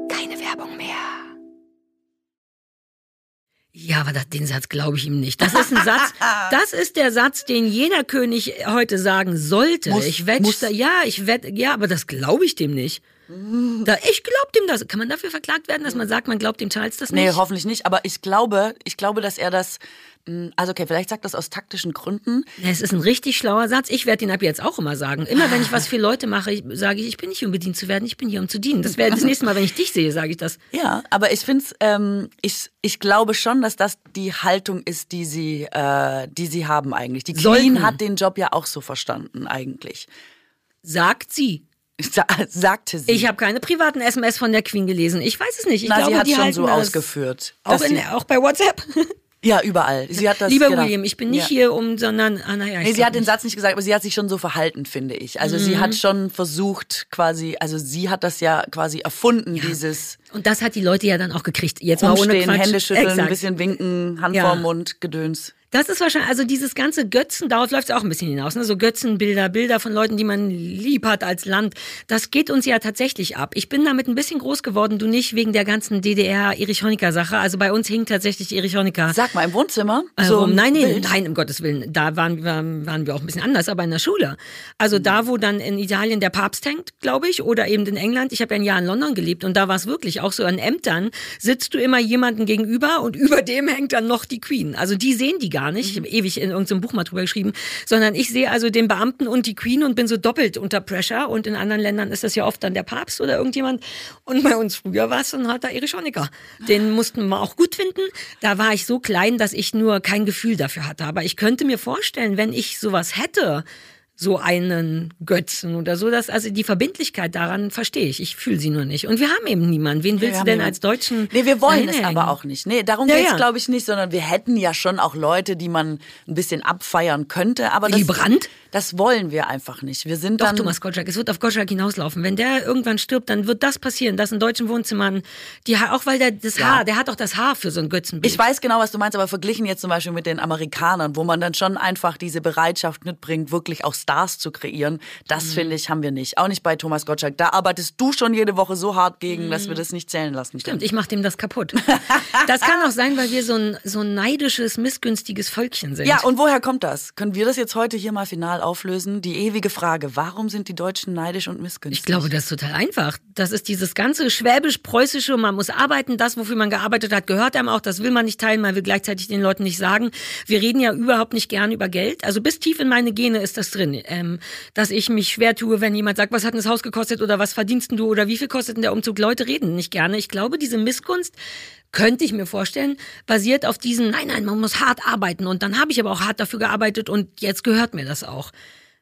Keine Werbung mehr. Ja, aber das, den Satz glaube ich ihm nicht. Das ist ein Satz, *laughs* das ist der Satz, den jeder König heute sagen sollte. Muss, ich wette, ja, ich wette, ja, aber das glaube ich dem nicht. Da, ich glaub dem das. Kann man dafür verklagt werden, dass man sagt, man glaubt dem Charles das nicht? Nee, hoffentlich nicht. Aber ich glaube, ich glaube, dass er das. mh, Also okay, vielleicht sagt das aus taktischen Gründen. Es ist ein richtig schlauer Satz. Ich werde den ab jetzt auch immer sagen. Immer wenn ich was für Leute mache, sage ich, ich bin nicht hier, um bedient zu werden, ich bin hier, um zu dienen. Das wäre das *laughs* nächste Mal, wenn ich dich sehe, sage ich das. Ja, aber ich finde ähm, ich, ich glaube schon, dass das die Haltung ist, die sie, äh, die sie haben eigentlich. Die Queen Sollten. hat den Job ja auch so verstanden eigentlich. Sagt sie. Sa sagte sie. Ich habe keine privaten SMS von der Queen gelesen. Ich weiß es nicht. Ich Na, glaube, sie hat die schon so ausgeführt. Auch, in, sie, auch bei WhatsApp. *laughs* ja, überall. Sie hat das, Lieber genau. William, ich bin nicht Ja. hier um, sondern, ah, naja. Nee, sie hat den nicht. Satz nicht gesagt, aber sie hat sich schon so verhalten, finde ich. Also sie Mhm. hat schon versucht, quasi, also sie hat das ja quasi erfunden, dieses Und das hat die Leute ja dann auch gekriegt. Jetzt mal ohne Quatsch. Hände schütteln, Exakt. ein bisschen winken, Hand Ja. vorm Mund, Gedöns. Das ist wahrscheinlich, also dieses ganze Götzen, darauf läuft es auch ein bisschen hinaus, ne? So Götzenbilder, Bilder von Leuten, die man lieb hat als Land. Das geht uns ja tatsächlich ab. Ich bin damit ein bisschen groß geworden, du nicht, wegen der ganzen DDR-Erich-Honecker-Sache. Also bei uns hing tatsächlich Erich Honecker. Sag mal, im Wohnzimmer? Äh, so nein, nein, Bild? nein, um Gottes Willen. Da waren, waren, waren wir auch ein bisschen anders, aber in der Schule. Also da, wo dann in Italien der Papst hängt, glaube ich, oder eben in England. Ich habe ja ein Jahr in London gelebt und da war es wirklich auch so an Ämtern, sitzt du immer jemanden gegenüber und *laughs* über dem hängt dann noch die Queen. Also die sehen die gar nicht. Ich habe ewig in irgendeinem Buch mal drüber geschrieben, sondern ich sehe also den Beamten und die Queen und bin so doppelt unter Pressure. Und in anderen Ländern ist das ja oft dann der Papst oder irgendjemand. Und bei uns früher war es dann halt der Erich Honecker. Den mussten wir auch gut finden. Da war ich so klein, dass ich nur kein Gefühl dafür hatte. Aber ich könnte mir vorstellen, wenn ich sowas hätte, so einen Götzen oder so, dass also die Verbindlichkeit daran verstehe ich. Ich fühle sie nur nicht. Und wir haben eben niemanden. Wen willst du haben denn als Deutschen? Nee, wir wollen es aber auch nicht. Nee, darum Ja, geht's ja. glaube ich, nicht, sondern wir hätten ja schon auch Leute, die man ein bisschen abfeiern könnte. Aber das, Brandt? Das wollen wir einfach nicht. Wir sind Doch, dann. Thomas Gottschalk. Es wird auf Gottschalk hinauslaufen. Wenn der irgendwann stirbt, dann wird das passieren, dass in deutschen Wohnzimmern, die, Ha- auch weil der das Haar, der hat doch das Haar für so ein Götzenbild. Ich weiß genau, was du meinst, aber verglichen jetzt zum Beispiel mit den Amerikanern, wo man dann schon einfach diese Bereitschaft mitbringt, wirklich auch Stars zu kreieren, das Mhm. finde ich, haben wir nicht. Auch nicht bei Thomas Gottschalk. Da arbeitest du schon jede Woche so hart gegen, dass wir das nicht zählen lassen können. Mhm. Stimmt, ich mache dem das kaputt. *laughs* Das kann auch sein, weil wir so ein, so ein neidisches, missgünstiges Völkchen sind. Ja, und woher kommt das? Können wir das jetzt heute hier mal final auflösen? Die ewige Frage, warum sind die Deutschen neidisch und missgünstig? Ich glaube, das ist total einfach. Das ist dieses ganze schwäbisch-preußische, man muss arbeiten, das, wofür man gearbeitet hat, gehört einem auch, das will man nicht teilen, man will gleichzeitig den Leuten nicht sagen. Wir reden ja überhaupt nicht gern über Geld. Also bis tief in meine Gene ist das drin, ähm, dass ich mich schwer tue, wenn jemand sagt, was hat denn das Haus gekostet oder was verdienst du oder wie viel kostet denn der Umzug? Leute reden nicht gerne. Ich glaube, diese Missgunst könnte ich mir vorstellen, basiert auf diesen, nein, nein, man muss hart arbeiten und dann habe ich aber auch hart dafür gearbeitet und jetzt gehört mir das auch.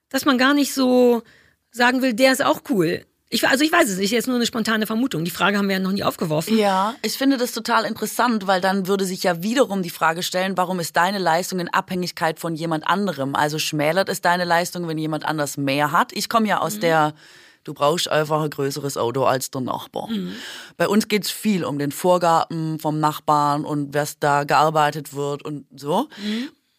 Dass man gar nicht so sagen will, der ist auch cool. Ich, also ich weiß es nicht, jetzt nur eine spontane Vermutung. Die Frage haben wir ja noch nie aufgeworfen. Ja, ich finde das total interessant, weil dann würde sich ja wiederum die Frage stellen, warum ist deine Leistung in Abhängigkeit von jemand anderem? Also schmälert es deine Leistung, wenn jemand anders mehr hat? Ich komme ja aus der, du brauchst einfach ein größeres Auto als der Nachbar. Bei uns geht's viel um den Vorgarten vom Nachbarn und was da gearbeitet wird und so.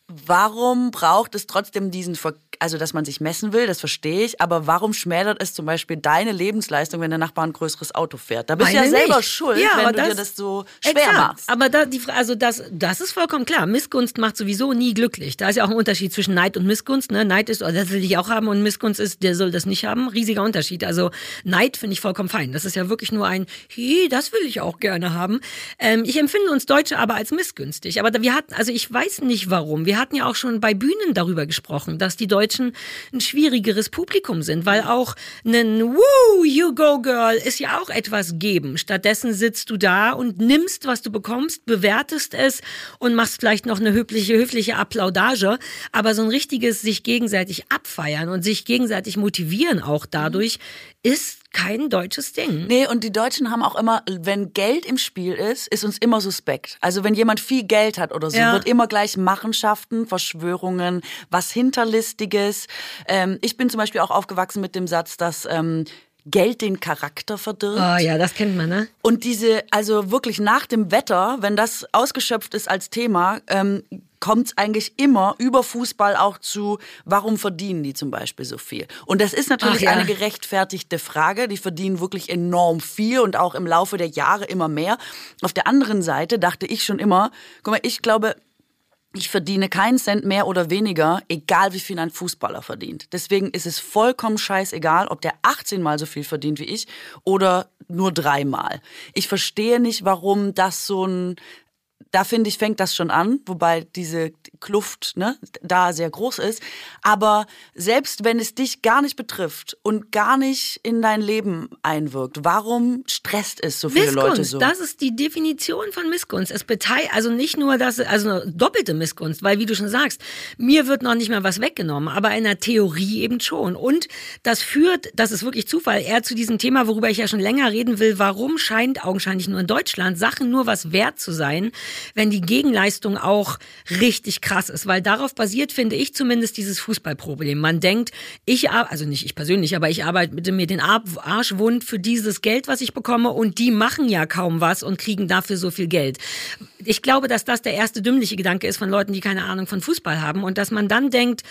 Warum braucht es trotzdem diesen, Ver also dass man sich messen will, das verstehe ich, aber warum schmälert es zum Beispiel deine Lebensleistung, wenn der Nachbar ein größeres Auto fährt? Da bist du ja selber nicht. schuld, Ja, wenn aber du dir das- das so schwer Exakt. machst. Aber da, die, also das, das ist vollkommen klar. Missgunst macht sowieso nie glücklich. Da ist ja auch ein Unterschied zwischen Neid und Missgunst. Ne? Neid ist, oh, das will ich auch haben und Missgunst ist, der soll das nicht haben. Riesiger Unterschied. Also Neid finde ich vollkommen fein. Das ist ja wirklich nur ein, hey, das will ich auch gerne haben. Ähm, ich empfinde uns Deutsche aber als missgünstig. Aber wir hatten, also ich weiß nicht warum. Wir hatten ja auch schon bei Bühnen darüber gesprochen, dass die Deutschen ein schwierigeres Publikum sind, weil auch ein Woo, you go girl ist ja auch etwas geben. Stattdessen sitzt du da und nimmst, was du bekommst, bewertest es und machst vielleicht noch eine höfliche, höfliche Applaudage. Aber so ein richtiges sich gegenseitig abfeiern und sich gegenseitig motivieren auch dadurch ist kein deutsches Ding. Nee, und die Deutschen haben auch immer, wenn Geld im Spiel ist, ist uns immer suspekt. Also wenn jemand viel Geld hat oder so, Ja. wird immer gleich Machenschaften, Verschwörungen, was Hinterlistiges. Ähm, ich bin zum Beispiel auch aufgewachsen mit dem Satz, dass ähm, Geld den Charakter verdirbt. Ah ja, das kennt man, ne? Und diese, also wirklich nach dem Wetter, wenn das ausgeschöpft ist als Thema, ähm, kommt es eigentlich immer über Fußball auch zu, warum verdienen die zum Beispiel so viel? Und das ist natürlich ja. eine gerechtfertigte Frage. Die verdienen wirklich enorm viel und auch im Laufe der Jahre immer mehr. Auf der anderen Seite dachte ich schon immer, guck mal, ich glaube, ich verdiene keinen Cent mehr oder weniger, egal wie viel ein Fußballer verdient. Deswegen ist es vollkommen scheißegal, ob der 18 mal so viel verdient wie ich oder nur dreimal. Ich verstehe nicht, warum das so ein da finde ich, fängt das schon an, wobei diese Kluft ne, da sehr groß ist. Aber selbst wenn es dich gar nicht betrifft und gar nicht in dein Leben einwirkt, warum stresst es so viele Missgunst, Leute so? Das ist die Definition von Missgunst. Es beteiligt, also nicht nur das, also eine doppelte Missgunst, weil wie du schon sagst, mir wird noch nicht mal was weggenommen, aber in der Theorie eben schon. Und das führt, das ist wirklich Zufall, eher zu diesem Thema, worüber ich ja schon länger reden will, warum scheint augenscheinlich nur in Deutschland Sachen nur was wert zu sein, wenn die Gegenleistung auch richtig krass ist. Weil darauf basiert, finde ich zumindest, dieses Fußballproblem. Man denkt, ich, also nicht ich persönlich, aber ich arbeite mir den Arsch wund für dieses Geld, was ich bekomme und die machen ja kaum was und kriegen dafür so viel Geld. Ich glaube, dass das der erste dümmliche Gedanke ist von Leuten, die keine Ahnung von Fußball haben und dass man dann denkt,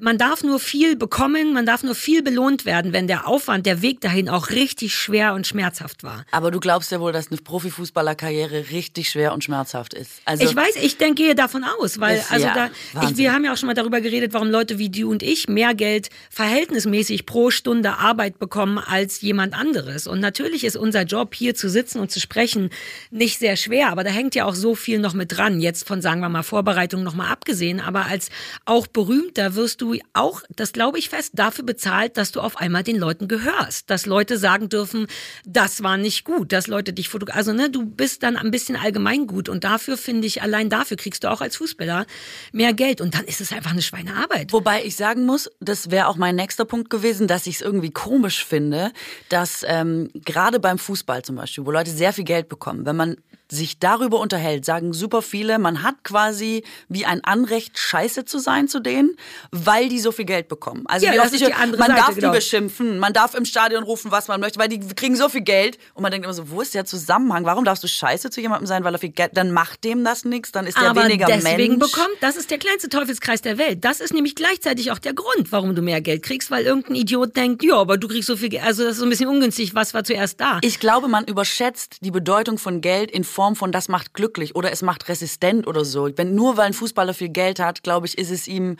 man darf nur viel bekommen, man darf nur viel belohnt werden, wenn der Aufwand, der Weg dahin auch richtig schwer und schmerzhaft war. Aber du glaubst ja wohl, dass eine Profifußballerkarriere richtig schwer und schmerzhaft ist. Also ich weiß, ich denke, gehe davon aus, weil also ja, da, ich, wir haben ja auch schon mal darüber geredet, warum Leute wie du und ich mehr Geld verhältnismäßig pro Stunde Arbeit bekommen als jemand anderes. Und natürlich ist unser Job hier zu sitzen und zu sprechen nicht sehr schwer, aber da hängt ja auch so viel noch mit dran. Jetzt von sagen wir mal Vorbereitung noch mal abgesehen, aber als auch berühmter wirst du du auch, das glaube ich fest, dafür bezahlt, dass du auf einmal den Leuten gehörst. Dass Leute sagen dürfen, das war nicht gut, dass Leute dich fotografieren. Also, ne, du bist dann ein bisschen allgemeingut und dafür finde ich, allein dafür kriegst du auch als Fußballer mehr Geld und dann ist es einfach eine Schweinearbeit. Wobei ich sagen muss, das wäre auch mein nächster Punkt gewesen, dass ich es irgendwie komisch finde, dass ähm, gerade beim Fußball zum Beispiel, wo Leute sehr viel Geld bekommen, wenn man sich darüber unterhält, sagen super viele, man hat quasi wie ein Anrecht, scheiße zu sein zu denen, weil die so viel Geld bekommen. Also ja, wie oft ich, man Seite, darf genau. die beschimpfen, man darf im Stadion rufen, was man möchte, weil die kriegen so viel Geld und man denkt immer so, wo ist der Zusammenhang? Warum darfst du scheiße zu jemandem sein, weil er viel Geld, dann macht dem das nichts, dann ist der Aber weniger deswegen Mensch. bekommt, das ist der kleinste Teufelskreis der Welt. Das ist nämlich gleichzeitig auch der Grund, warum du mehr Geld kriegst, weil irgendein Idiot denkt, ja, aber du kriegst so viel Geld, also das ist so ein bisschen ungünstig, was war zuerst da? Ich glaube, man überschätzt die Bedeutung von Geld in Form von das macht glücklich oder es macht resistent oder so. Wenn nur weil ein Fußballer viel Geld hat, glaube ich, ist es ihm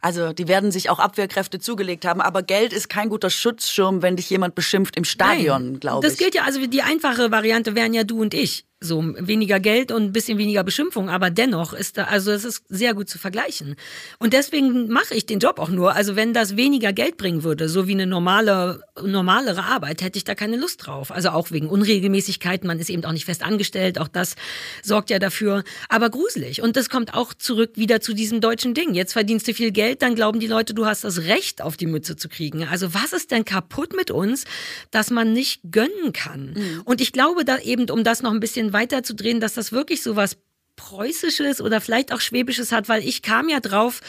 also die werden sich auch Abwehrkräfte zugelegt haben, aber Geld ist kein guter Schutzschirm, wenn dich jemand beschimpft im Stadion, glaube ich. Das gilt ja, also die einfache Variante wären ja du und ich so weniger Geld und ein bisschen weniger Beschimpfung, aber dennoch ist da, also es ist sehr gut zu vergleichen. Und deswegen mache ich den Job auch nur. Also wenn das weniger Geld bringen würde, so wie eine normale, normalere Arbeit, hätte ich da keine Lust drauf. Also auch wegen Unregelmäßigkeiten, man ist eben auch nicht fest angestellt, auch das sorgt ja dafür. Aber gruselig. Und das kommt auch zurück wieder zu diesem deutschen Ding. Jetzt verdienst du viel Geld, dann glauben die Leute, du hast das Recht, auf die Mütze zu kriegen. Also was ist denn kaputt mit uns, dass man nicht gönnen kann? Mhm. Und ich glaube da eben, um das noch ein bisschen weiterzudrehen, dass das wirklich so was Preußisches oder vielleicht auch Schwäbisches hat, weil ich kam ja drauf,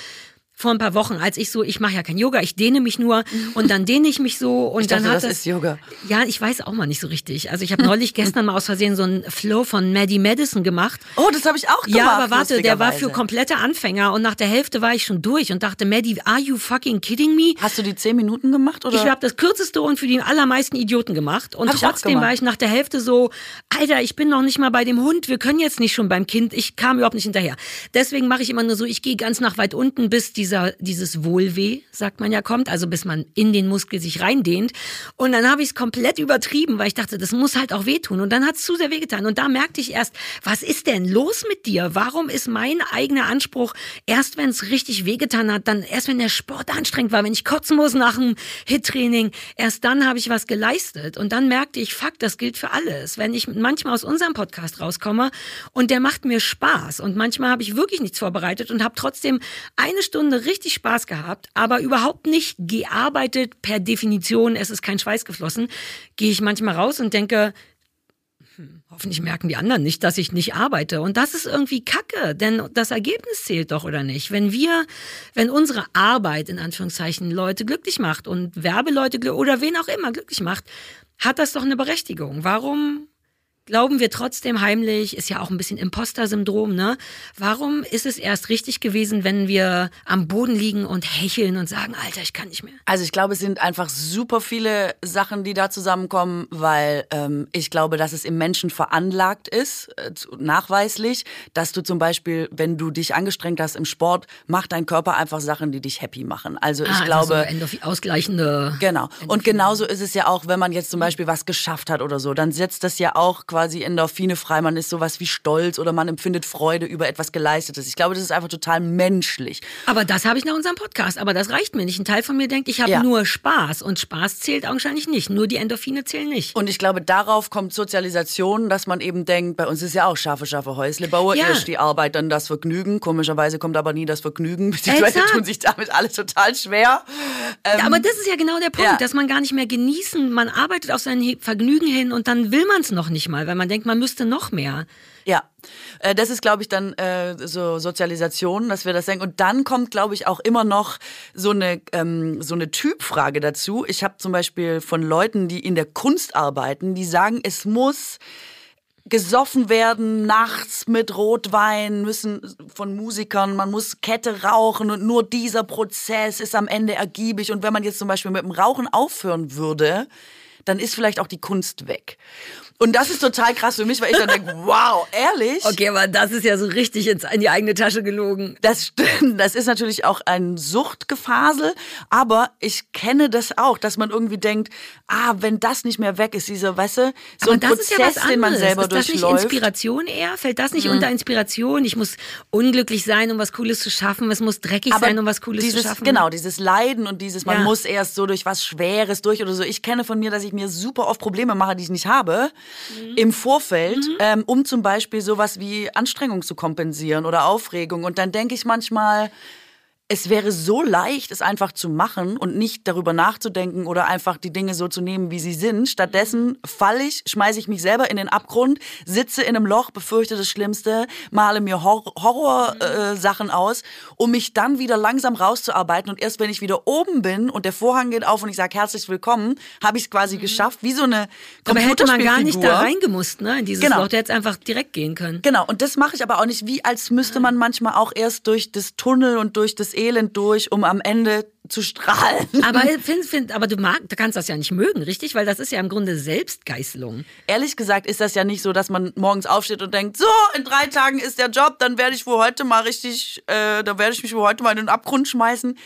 vor ein paar Wochen, als ich so, ich mache ja kein Yoga, ich dehne mich nur und dann dehne ich mich so und ich dann dachte, hat das ist Yoga. Ja, ich weiß auch mal nicht so richtig. Also ich habe neulich gestern mal aus Versehen so einen Flow von Maddie Madison gemacht. Oh, das habe ich auch gemacht. Ja, aber warte, der war für komplette Anfänger und nach der Hälfte war ich schon durch und dachte, Maddie, are you fucking kidding me? Hast du die zehn Minuten gemacht oder? Ich habe das kürzeste und für die allermeisten Idioten gemacht und hab trotzdem war ich nach der Hälfte so, Alter, ich bin noch nicht mal bei dem Hund, wir können jetzt nicht schon beim Kind. Ich kam überhaupt nicht hinterher. Deswegen mache ich immer nur so, ich gehe ganz nach weit unten, bis dieser dieses Wohlweh, sagt man ja, kommt, also bis man in den Muskel sich reindehnt. Und dann habe ich es komplett übertrieben, weil ich dachte, das muss halt auch wehtun. Und dann hat es zu sehr wehgetan. Und da merkte ich erst, was ist denn los mit dir? Warum ist mein eigener Anspruch, erst wenn es richtig wehgetan hat, dann erst wenn der Sport anstrengend war, wenn ich kotzen muss nach dem Hit-Training, erst dann habe ich was geleistet. Und dann merkte ich, fuck, das gilt für alles. Wenn ich manchmal aus unserem Podcast rauskomme und der macht mir Spaß und manchmal habe ich wirklich nichts vorbereitet und habe trotzdem eine Stunde richtig Spaß gehabt gehabt, aber überhaupt nicht gearbeitet per Definition, es ist kein Schweiß geflossen, gehe ich manchmal raus und denke, hm, hoffentlich merken die anderen nicht, dass ich nicht arbeite. Und das ist irgendwie Kacke, denn das Ergebnis zählt doch, oder nicht? Wenn wir, wenn unsere Arbeit in Anführungszeichen Leute glücklich macht und Werbeleute oder wen auch immer glücklich macht, hat das doch eine Berechtigung. Warum glauben wir trotzdem heimlich, ist ja auch ein bisschen Imposter-Syndrom, ne? Warum ist es erst richtig gewesen, wenn wir am Boden liegen und hecheln und sagen, Alter, ich kann nicht mehr? Also ich glaube, es sind einfach super viele Sachen, die da zusammenkommen, weil ähm, ich glaube, dass es im Menschen veranlagt ist, äh, nachweislich, dass du zum Beispiel, wenn du dich angestrengt hast im Sport, macht dein Körper einfach Sachen, die dich happy machen. Also ich Ah, glaube, Also so ausgleichende. Genau. Und genauso ist es ja auch, wenn man jetzt zum Beispiel was geschafft hat oder so, dann setzt das ja auch quasi Endorphine frei. Man ist sowas wie stolz oder man empfindet Freude über etwas Geleistetes. Ich glaube, das ist einfach total menschlich. Aber das habe ich nach unserem Podcast. Aber das reicht mir nicht. Ein Teil von mir denkt, ich habe Ja. nur Spaß. Und Spaß zählt augenscheinlich nicht. Nur die Endorphine zählen nicht. Und ich glaube, darauf kommt Sozialisation, dass man eben denkt, bei uns ist ja auch scharfe, scharfe Häusle baue, Ja. erst die Arbeit, dann das Vergnügen. Komischerweise kommt aber nie das Vergnügen. *laughs* Beziehungsweise Exakt. tun sich damit alle total schwer. Ähm, Aber das ist ja genau der Punkt, ja. dass man gar nicht mehr genießen, man arbeitet auf sein Vergnügen hin und dann will man es noch nicht mal, weil man denkt, man müsste noch mehr. Ja, äh, das ist, glaube ich, dann äh, so Sozialisation, dass wir das denken. Und dann kommt, glaube ich, auch immer noch so eine, ähm, so eine Typfrage dazu. Ich habe zum Beispiel von Leuten, die in der Kunst arbeiten, die sagen, es muss gesoffen werden nachts mit Rotwein, müssen von Musikern, man muss Kette rauchen und nur dieser Prozess ist am Ende ergiebig. Und wenn man jetzt zum Beispiel mit dem Rauchen aufhören würde, dann ist vielleicht auch die Kunst weg. Und das ist total krass für mich, weil ich dann denke, *laughs* wow, ehrlich? Okay, aber das ist ja so richtig ins, in die eigene Tasche gelogen. Das stimmt. Das ist natürlich auch ein Suchtgefasel. Aber ich kenne das auch, dass man irgendwie denkt, ah, wenn das nicht mehr weg ist, dieser, weißt du, so aber ein das Prozess, ist ja den man selber ist das nicht durchläuft. Mhm. Inspiration eher? Fällt das nicht unter Inspiration? Ich muss unglücklich sein, um was Cooles zu schaffen. Es muss dreckig sein, um was Cooles dieses, zu schaffen. Genau, dieses Leiden und dieses, man Ja. muss erst so durch was Schweres durch oder so. Ich kenne von mir, dass ich mir super oft Probleme mache, die ich nicht habe, Mhm. im Vorfeld, ähm, um zum Beispiel sowas wie Anstrengung zu kompensieren oder Aufregung. Und dann denke ich manchmal, es wäre so leicht, es einfach zu machen und nicht darüber nachzudenken oder einfach die Dinge so zu nehmen, wie sie sind. Stattdessen falle ich, schmeiße ich mich selber in den Abgrund, sitze in einem Loch, befürchte das Schlimmste, male mir Hor Horror-Sachen äh, aus, um mich dann wieder langsam rauszuarbeiten. Und erst wenn ich wieder oben bin und der Vorhang geht auf und ich sage herzlich willkommen, habe ich es quasi geschafft, wie so eine aber hätte man gar nicht da reingemusst, ne? In dieses Genau. Loch, der hätte einfach direkt gehen können. Genau, und das mache ich aber auch nicht, wie als müsste man manchmal auch erst durch das Tunnel und durch das Elend durch, um am Ende zu strahlen. Aber, find, find, aber du, mag, du kannst das ja nicht mögen, richtig? Weil das ist ja im Grunde Selbstgeißelung. Ehrlich gesagt ist das ja nicht so, dass man morgens aufsteht und denkt, so, in drei Tagen ist der Job, dann werde ich wohl heute mal richtig, äh, dann werde ich mich wohl heute mal in den Abgrund schmeißen.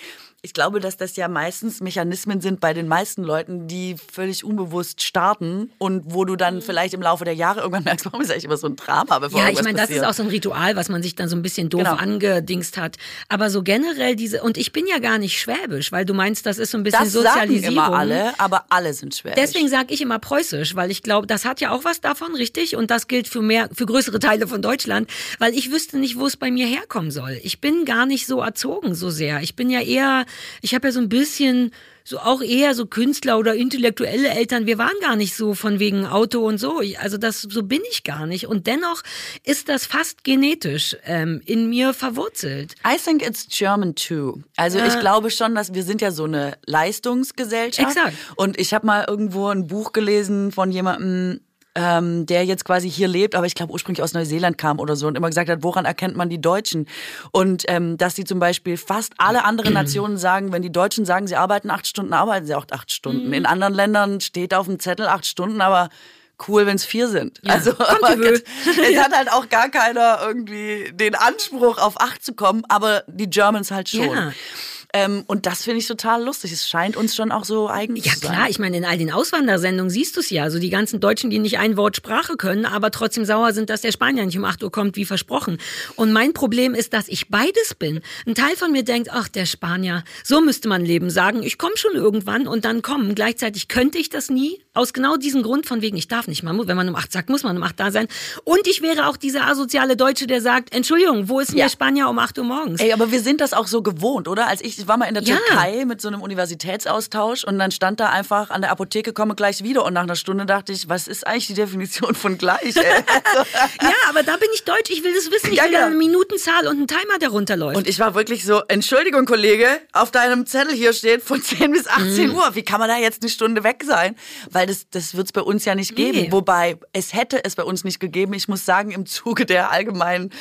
Ich glaube, dass das ja meistens Mechanismen sind bei den meisten Leuten, die völlig unbewusst starten und wo du dann vielleicht im Laufe der Jahre irgendwann merkst, warum ist eigentlich immer so ein Drama, bevor Ja, ich meine, das ist auch so ein Ritual, was man sich dann so ein bisschen doof Genau. angedingst hat. Aber so generell diese, und ich bin ja gar nicht schwäbisch, weil du meinst, das ist so ein bisschen das sagen Sozialisierung. immer alle, aber alle sind schwer. Deswegen sage ich immer preußisch, weil ich glaube, das hat ja auch was davon, richtig? Und das gilt für mehr, für größere Teile von Deutschland, weil ich wüsste nicht, wo es bei mir herkommen soll. Ich bin gar nicht so erzogen so sehr. Ich bin ja eher, ich habe ja so ein bisschen so auch eher so Künstler oder intellektuelle Eltern. Wir waren gar nicht so von wegen Auto und so. Ich, also das so bin ich gar nicht. Und dennoch ist das fast genetisch ähm, in mir verwurzelt. I think it's German too. Also Ja. ich glaube schon, dass wir sind ja so eine Leistungsgesellschaft. Exakt. Und ich habe mal irgendwo ein Buch gelesen von jemandem, ähm, der jetzt quasi hier lebt, aber ich glaube ursprünglich aus Neuseeland kam oder so und immer gesagt hat, woran erkennt man die Deutschen? Und ähm, dass sie zum Beispiel fast alle anderen *clears throat* Nationen sagen, wenn die Deutschen sagen, sie arbeiten acht Stunden, arbeiten sie auch acht Stunden. Mhm. In anderen Ländern steht auf dem Zettel acht Stunden, aber cool, wenn es vier sind. Ja, Also *laughs* es hat halt auch gar keiner irgendwie den Anspruch auf acht zu kommen, aber die Germans halt schon. Ja. Ähm, und das finde ich total lustig. Es scheint uns schon auch so eigen Ja zu sein. klar, ich meine, in all den Auswandersendungen siehst du es ja. Also die ganzen Deutschen, die nicht ein Wort Sprache können, aber trotzdem sauer sind, dass der Spanier nicht um 8 Uhr kommt, wie versprochen. Und mein Problem ist, dass ich beides bin. Ein Teil von mir denkt, ach, der Spanier, so müsste man leben. Sagen, ich komme schon irgendwann und dann kommen. Gleichzeitig könnte ich das nie. Aus genau diesem Grund von wegen, ich darf nicht. Man wenn man um 8 sagt, muss man um 8 da sein. Und ich wäre auch dieser asoziale Deutsche, der sagt, Entschuldigung, wo ist denn Ja. der Spanier um 8 Uhr morgens? Ey, aber wir sind das auch so gewohnt, oder? Als ich Ich war mal in der Ja. Türkei mit so einem Universitätsaustausch und dann stand da einfach an der Apotheke, komme gleich wieder. Und nach einer Stunde dachte ich, was ist eigentlich die Definition von gleich? *laughs* *laughs* Ja, aber da bin ich deutsch. Ich will das wissen. Ich Ja, will genau. eine Minutenzahl und einen Timer, der runterläuft. Und ich war wirklich so, Entschuldigung, Kollege, auf deinem Zettel hier steht von 10 bis 18 Mhm. Uhr. Wie kann man da jetzt eine Stunde weg sein? Weil das, das wird es bei uns ja nicht geben. Nee. Wobei, es hätte es bei uns nicht gegeben. Ich muss sagen, im Zuge der allgemeinen,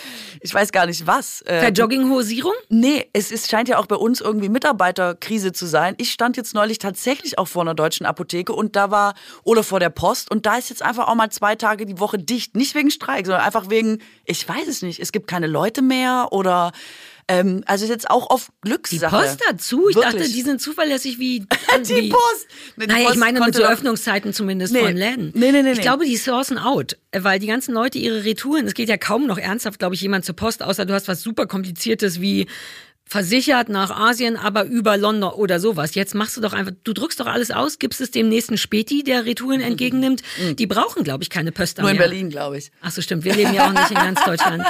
ich weiß gar nicht was. äh, Verjogginghosierung? Nee, es ist, scheint ja auch bei uns irgendwie Mitarbeiterkrise zu sein. Ich stand jetzt neulich tatsächlich auch vor einer deutschen Apotheke und da war, oder vor der Post und da ist jetzt einfach auch mal zwei Tage die Woche dicht. Nicht wegen Streik, sondern einfach wegen, ich weiß es nicht, es gibt keine Leute mehr oder, ähm, also ist jetzt auch oft Die Glückssache. Post dazu? Ich Wirklich. dachte, die sind zuverlässig wie. *laughs* Die Post! Nee, die naja, Post ich meine mit so doch- Öffnungszeiten zumindest Nee. von Läden. Nee, nee, nee, Ich nee. glaube, die sourcen out, weil die ganzen Leute ihre Retouren, es geht ja kaum noch ernsthaft, glaube ich, jemand zur Post, außer du hast was super kompliziertes wie versichert nach Asien, aber über London oder sowas. Jetzt machst du doch einfach, du drückst doch alles aus, gibst es dem nächsten Späti, der Retouren entgegennimmt. Die brauchen, glaube ich, keine Pöster Mhm. Nur in mehr. Berlin, glaube ich. Ach so, stimmt. Wir leben ja auch nicht in ganz *laughs* Deutschland.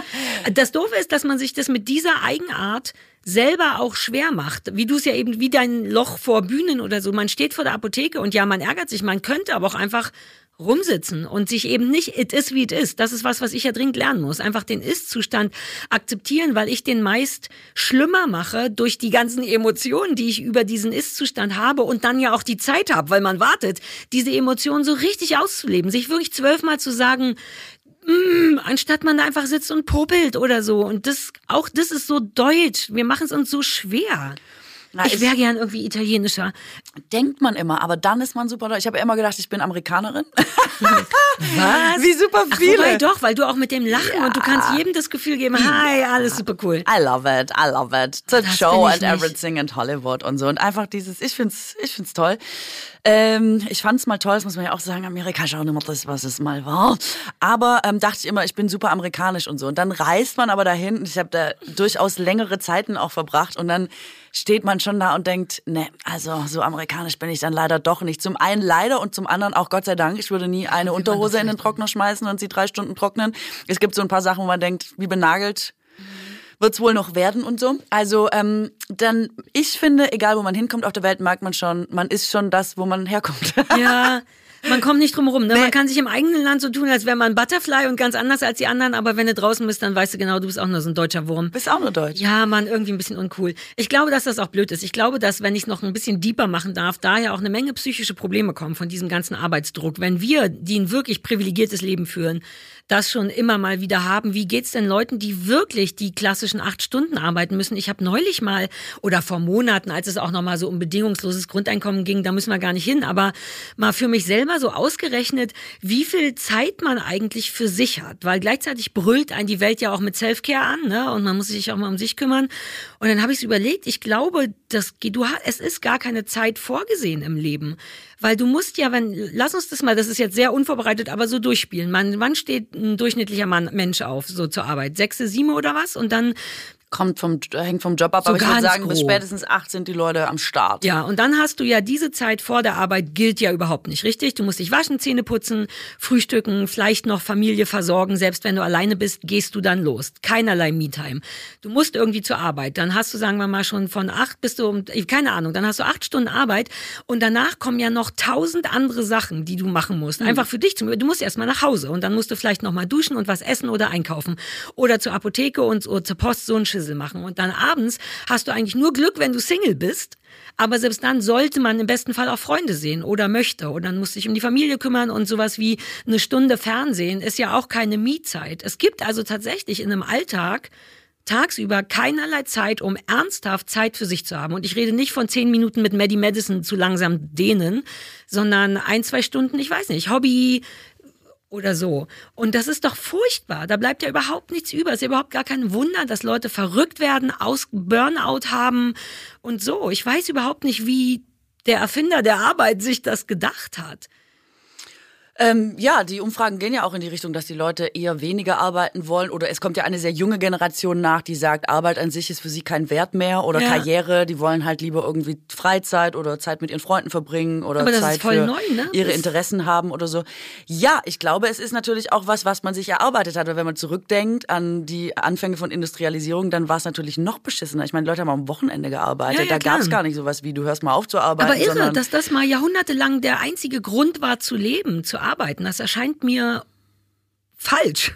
Das Doofe ist, dass man sich das mit dieser Eigenart selber auch schwer macht. Wie du es ja eben, wie dein Loch vor Bühnen oder so. Man steht vor der Apotheke und ja, man ärgert sich. Man könnte aber auch einfach rumsitzen und sich eben nicht, it is wie it is. Das ist was, was ich ja dringend lernen muss. Einfach den Ist-Zustand akzeptieren, weil ich den meist schlimmer mache durch die ganzen Emotionen, die ich über diesen Ist-Zustand habe und dann ja auch die Zeit habe, weil man wartet, diese Emotionen so richtig auszuleben. Sich wirklich zwölfmal zu sagen, mm, anstatt man da einfach sitzt und popelt oder so. Und das, auch das ist so deutsch. Wir machen es uns so schwer. Na, ich wäre gern irgendwie italienischer. Denkt man immer, aber dann ist man super deutsch. Ich habe ja immer gedacht, ich bin Amerikanerin. *laughs* Was? Wie super Ach, viele. wobei doch, weil du auch mit dem Lachen und du kannst jedem das Gefühl geben, hi, alles super cool. I love it, I love it. The Das show and everything in Hollywood und so. Und einfach dieses, ich find's, ich find's toll. Ähm, ich fand's mal toll, das muss man ja auch sagen, Amerika nicht mehr das, was es mal war. Aber ähm, dachte ich immer, ich bin super amerikanisch und so. Und dann reist man aber dahin und ich habe da durchaus längere Zeiten auch verbracht und dann steht man schon da und denkt, ne, also so amerikanisch bin ich dann leider doch nicht. Zum einen leider und zum anderen auch Gott sei Dank, ich würde nie eine Unterhose in den Trockner schmeißen und sie drei Stunden trocknen. Es gibt so ein paar Sachen, wo man denkt, wie benagelt wird's wohl noch werden und so. Also ähm, dann, ich finde, egal wo man hinkommt auf der Welt, merkt man schon, man ist schon das, wo man herkommt. *laughs* Ja, man kommt nicht drum rum. Ne? Nee. Man kann sich im eigenen Land so tun, als wäre man Butterfly und ganz anders als die anderen, aber wenn du draußen bist, dann weißt du genau, du bist auch nur so ein deutscher Wurm. Bist auch nur Deutsch. Ja, Mann, irgendwie ein bisschen uncool. Ich glaube, dass das auch blöd ist. Ich glaube, dass, wenn ich es noch ein bisschen deeper machen darf, daher auch eine Menge psychische Probleme kommen von diesem ganzen Arbeitsdruck. Wenn wir, die ein wirklich privilegiertes Leben führen, das schon immer mal wieder haben. Wie geht's denn Leuten, die wirklich die klassischen acht Stunden arbeiten müssen? Ich habe neulich mal oder vor Monaten, als es auch noch mal so um bedingungsloses Grundeinkommen ging, da müssen wir gar nicht hin, aber mal für mich selber so ausgerechnet, wie viel Zeit man eigentlich für sich hat, weil gleichzeitig brüllt einen die Welt ja auch mit Selfcare an, ne? Und man muss sich auch mal um sich kümmern. Und dann habe ich überlegt, ich glaube, das du hast, es ist gar keine Zeit vorgesehen im Leben. Weil du musst ja, wenn, lass uns das mal, das ist jetzt sehr unvorbereitet, aber so durchspielen. Man, wann steht ein durchschnittlicher Mann, Mensch auf, so zur Arbeit? Sechste, sieben oder was? Und dann Kommt vom, hängt vom Job ab, So aber ich würde sagen, bis grob. spätestens acht sind die Leute am Start. Ja, und dann hast du ja diese Zeit vor der Arbeit gilt ja überhaupt nicht, richtig? Du musst dich waschen, Zähne putzen, frühstücken, vielleicht noch Familie versorgen. Selbst wenn du alleine bist, gehst du dann los. Keinerlei Me-Time. Du musst irgendwie zur Arbeit. Dann hast du, sagen wir mal, schon von acht bis du um, keine Ahnung, dann hast du acht Stunden Arbeit und danach kommen ja noch tausend andere Sachen, die du machen musst. Einfach für dich. Zum, du musst erstmal nach Hause und dann musst du vielleicht noch mal duschen und was essen oder einkaufen. Oder zur Apotheke und oder zur Post so einen Schissel machen. Und dann abends hast du eigentlich nur Glück, wenn du Single bist. Aber selbst dann sollte man im besten Fall auch Freunde sehen oder möchte. Und dann musst du dich um die Familie kümmern und sowas wie eine Stunde Fernsehen ist ja auch keine Miezeit. Es gibt also tatsächlich in einem Alltag tagsüber keinerlei Zeit, um ernsthaft Zeit für sich zu haben. Und ich rede nicht von zehn Minuten mit Maddie Madison zu langsam dehnen, sondern ein, zwei Stunden, ich weiß nicht, Hobby, oder so. Und das ist doch furchtbar. Da bleibt ja überhaupt nichts über. Es ist ja überhaupt gar kein Wunder, dass Leute verrückt werden, aus Burnout haben und so. Ich weiß überhaupt nicht, wie der Erfinder der Arbeit sich das gedacht hat. Ähm, ja, die Umfragen gehen ja auch in die Richtung, dass die Leute eher weniger arbeiten wollen. Oder es kommt ja eine sehr junge Generation nach, die sagt, Arbeit an sich ist für sie kein Wert mehr oder ja. Karriere. Die wollen halt lieber irgendwie Freizeit oder Zeit mit ihren Freunden verbringen oder Zeit für neu, ne? ihre Interessen haben oder so. Ja, ich glaube, es ist natürlich auch was, was man sich erarbeitet hat. Und wenn man zurückdenkt an die Anfänge von Industrialisierung, dann war es natürlich noch beschissener. Ich meine, Leute haben am Wochenende gearbeitet. Ja, ja, da gab es gar nicht sowas wie, du hörst mal auf zu arbeiten. Aber irre, dass das mal jahrhundertelang der einzige Grund war zu leben, zu arbeiten arbeiten. Das erscheint mir falsch.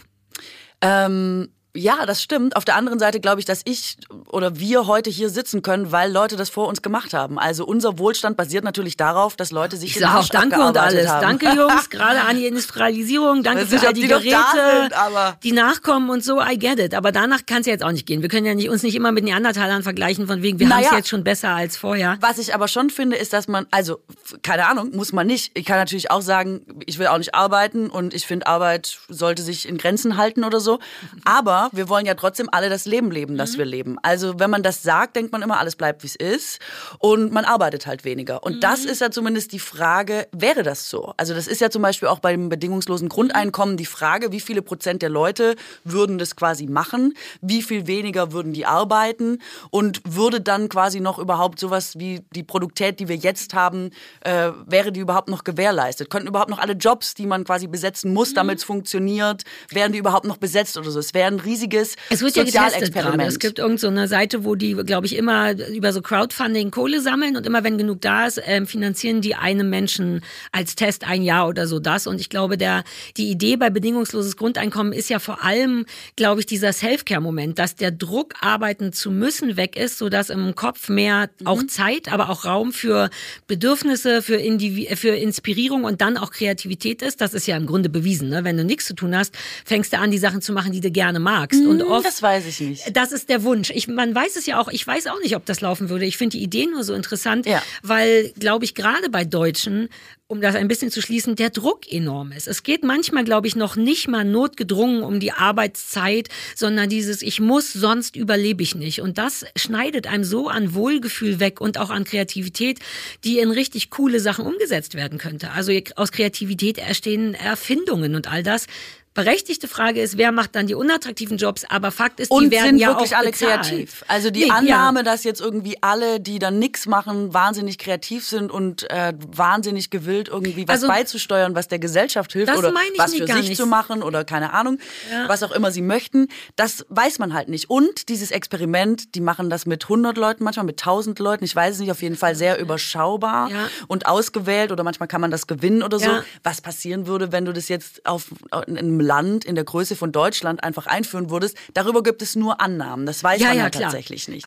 Ähm, ja, das stimmt. Auf der anderen Seite glaube ich, dass ich oder wir heute hier sitzen können, weil Leute das vor uns gemacht haben. Also unser Wohlstand basiert natürlich darauf, dass Leute sich ich den Arsch Danke und alles. Haben. Danke Jungs, gerade an die *laughs* Industrialisierung. Danke für all die, die Geräte, sind, die nachkommen und so. I get it. Aber danach kann es ja jetzt auch nicht gehen. Wir können ja nicht, uns nicht immer mit Neandertalern vergleichen, von wegen wir naja, haben es jetzt schon besser als vorher. Was ich aber schon finde, ist, dass man, also keine Ahnung, muss man nicht. Ich kann natürlich auch sagen, ich will auch nicht arbeiten und ich finde Arbeit sollte sich in Grenzen halten oder so. Aber wir wollen ja trotzdem alle das Leben leben, das mhm. wir leben. Also wenn man das sagt, denkt man immer, alles bleibt, wie es ist. Und man arbeitet halt weniger. Und mhm. das ist ja zumindest die Frage, wäre das so? Also das ist ja zum Beispiel auch beim bedingungslosen Grundeinkommen die Frage, wie viele Prozent der Leute würden das quasi machen? Wie viel weniger würden die arbeiten? Und würde dann quasi noch überhaupt sowas wie die Produktät, die wir jetzt haben, äh, wäre die überhaupt noch gewährleistet? Könnten überhaupt noch alle Jobs, die man quasi besetzen muss, mhm. damit es funktioniert, wären die überhaupt noch besetzt oder so? Es wäre ein riesiges es wird Sozialexperiment. Ja es gibt irgendeine so Seite, wo die, glaube ich, immer über so Crowdfunding Kohle sammeln und immer wenn genug da ist, äh, finanzieren die einem Menschen als Test ein Jahr oder so das. Und ich glaube, der, die Idee bei bedingungsloses Grundeinkommen ist ja vor allem, glaube ich, dieser Self-Care-Moment, dass der Druck, arbeiten zu müssen, weg ist, sodass im Kopf mehr mhm. auch Zeit, aber auch Raum für Bedürfnisse, für, Indivi für Inspirierung und dann auch Kreativität ist. Das ist ja im Grunde bewiesen. Ne? Wenn du nichts zu tun hast, fängst du an, die Sachen zu machen, die du gerne magst magst. und hm, oft, das weiß ich nicht. Das ist der Wunsch. Ich, man weiß es ja auch, ich weiß auch nicht, ob das laufen würde. Ich finde die Idee nur so interessant, ja. weil, glaube ich, gerade bei Deutschen um das ein bisschen zu schließen, der Druck enorm ist. Es geht manchmal, glaube ich, noch nicht mal notgedrungen um die Arbeitszeit, sondern dieses Ich muss, sonst überlebe ich nicht. Und das schneidet einem so an Wohlgefühl weg und auch an Kreativität, die in richtig coole Sachen umgesetzt werden könnte. Also aus Kreativität entstehen Erfindungen und all das, Berechtigte Frage ist, wer macht dann die unattraktiven Jobs? Aber Fakt ist, die und werden sind ja wirklich auch alle bezahlt. kreativ. Also die nee, Annahme, ja. dass jetzt irgendwie alle, die dann nichts machen, wahnsinnig kreativ sind und äh, wahnsinnig gewillt, irgendwie was also, beizusteuern, was der Gesellschaft hilft oder was für sich nicht. zu machen oder keine Ahnung, ja. was auch immer sie möchten, das weiß man halt nicht. Und dieses Experiment, die machen das mit 100 Leuten, manchmal mit 1000 Leuten. Ich weiß es nicht, auf jeden Fall sehr überschaubar ja. und ausgewählt oder manchmal kann man das gewinnen oder so. Was passieren würde, wenn du das jetzt auf in einem Land in der Größe von Deutschland einfach einführen würdest, darüber gibt es nur Annahmen. Das weiß ja, man ja, halt tatsächlich nicht.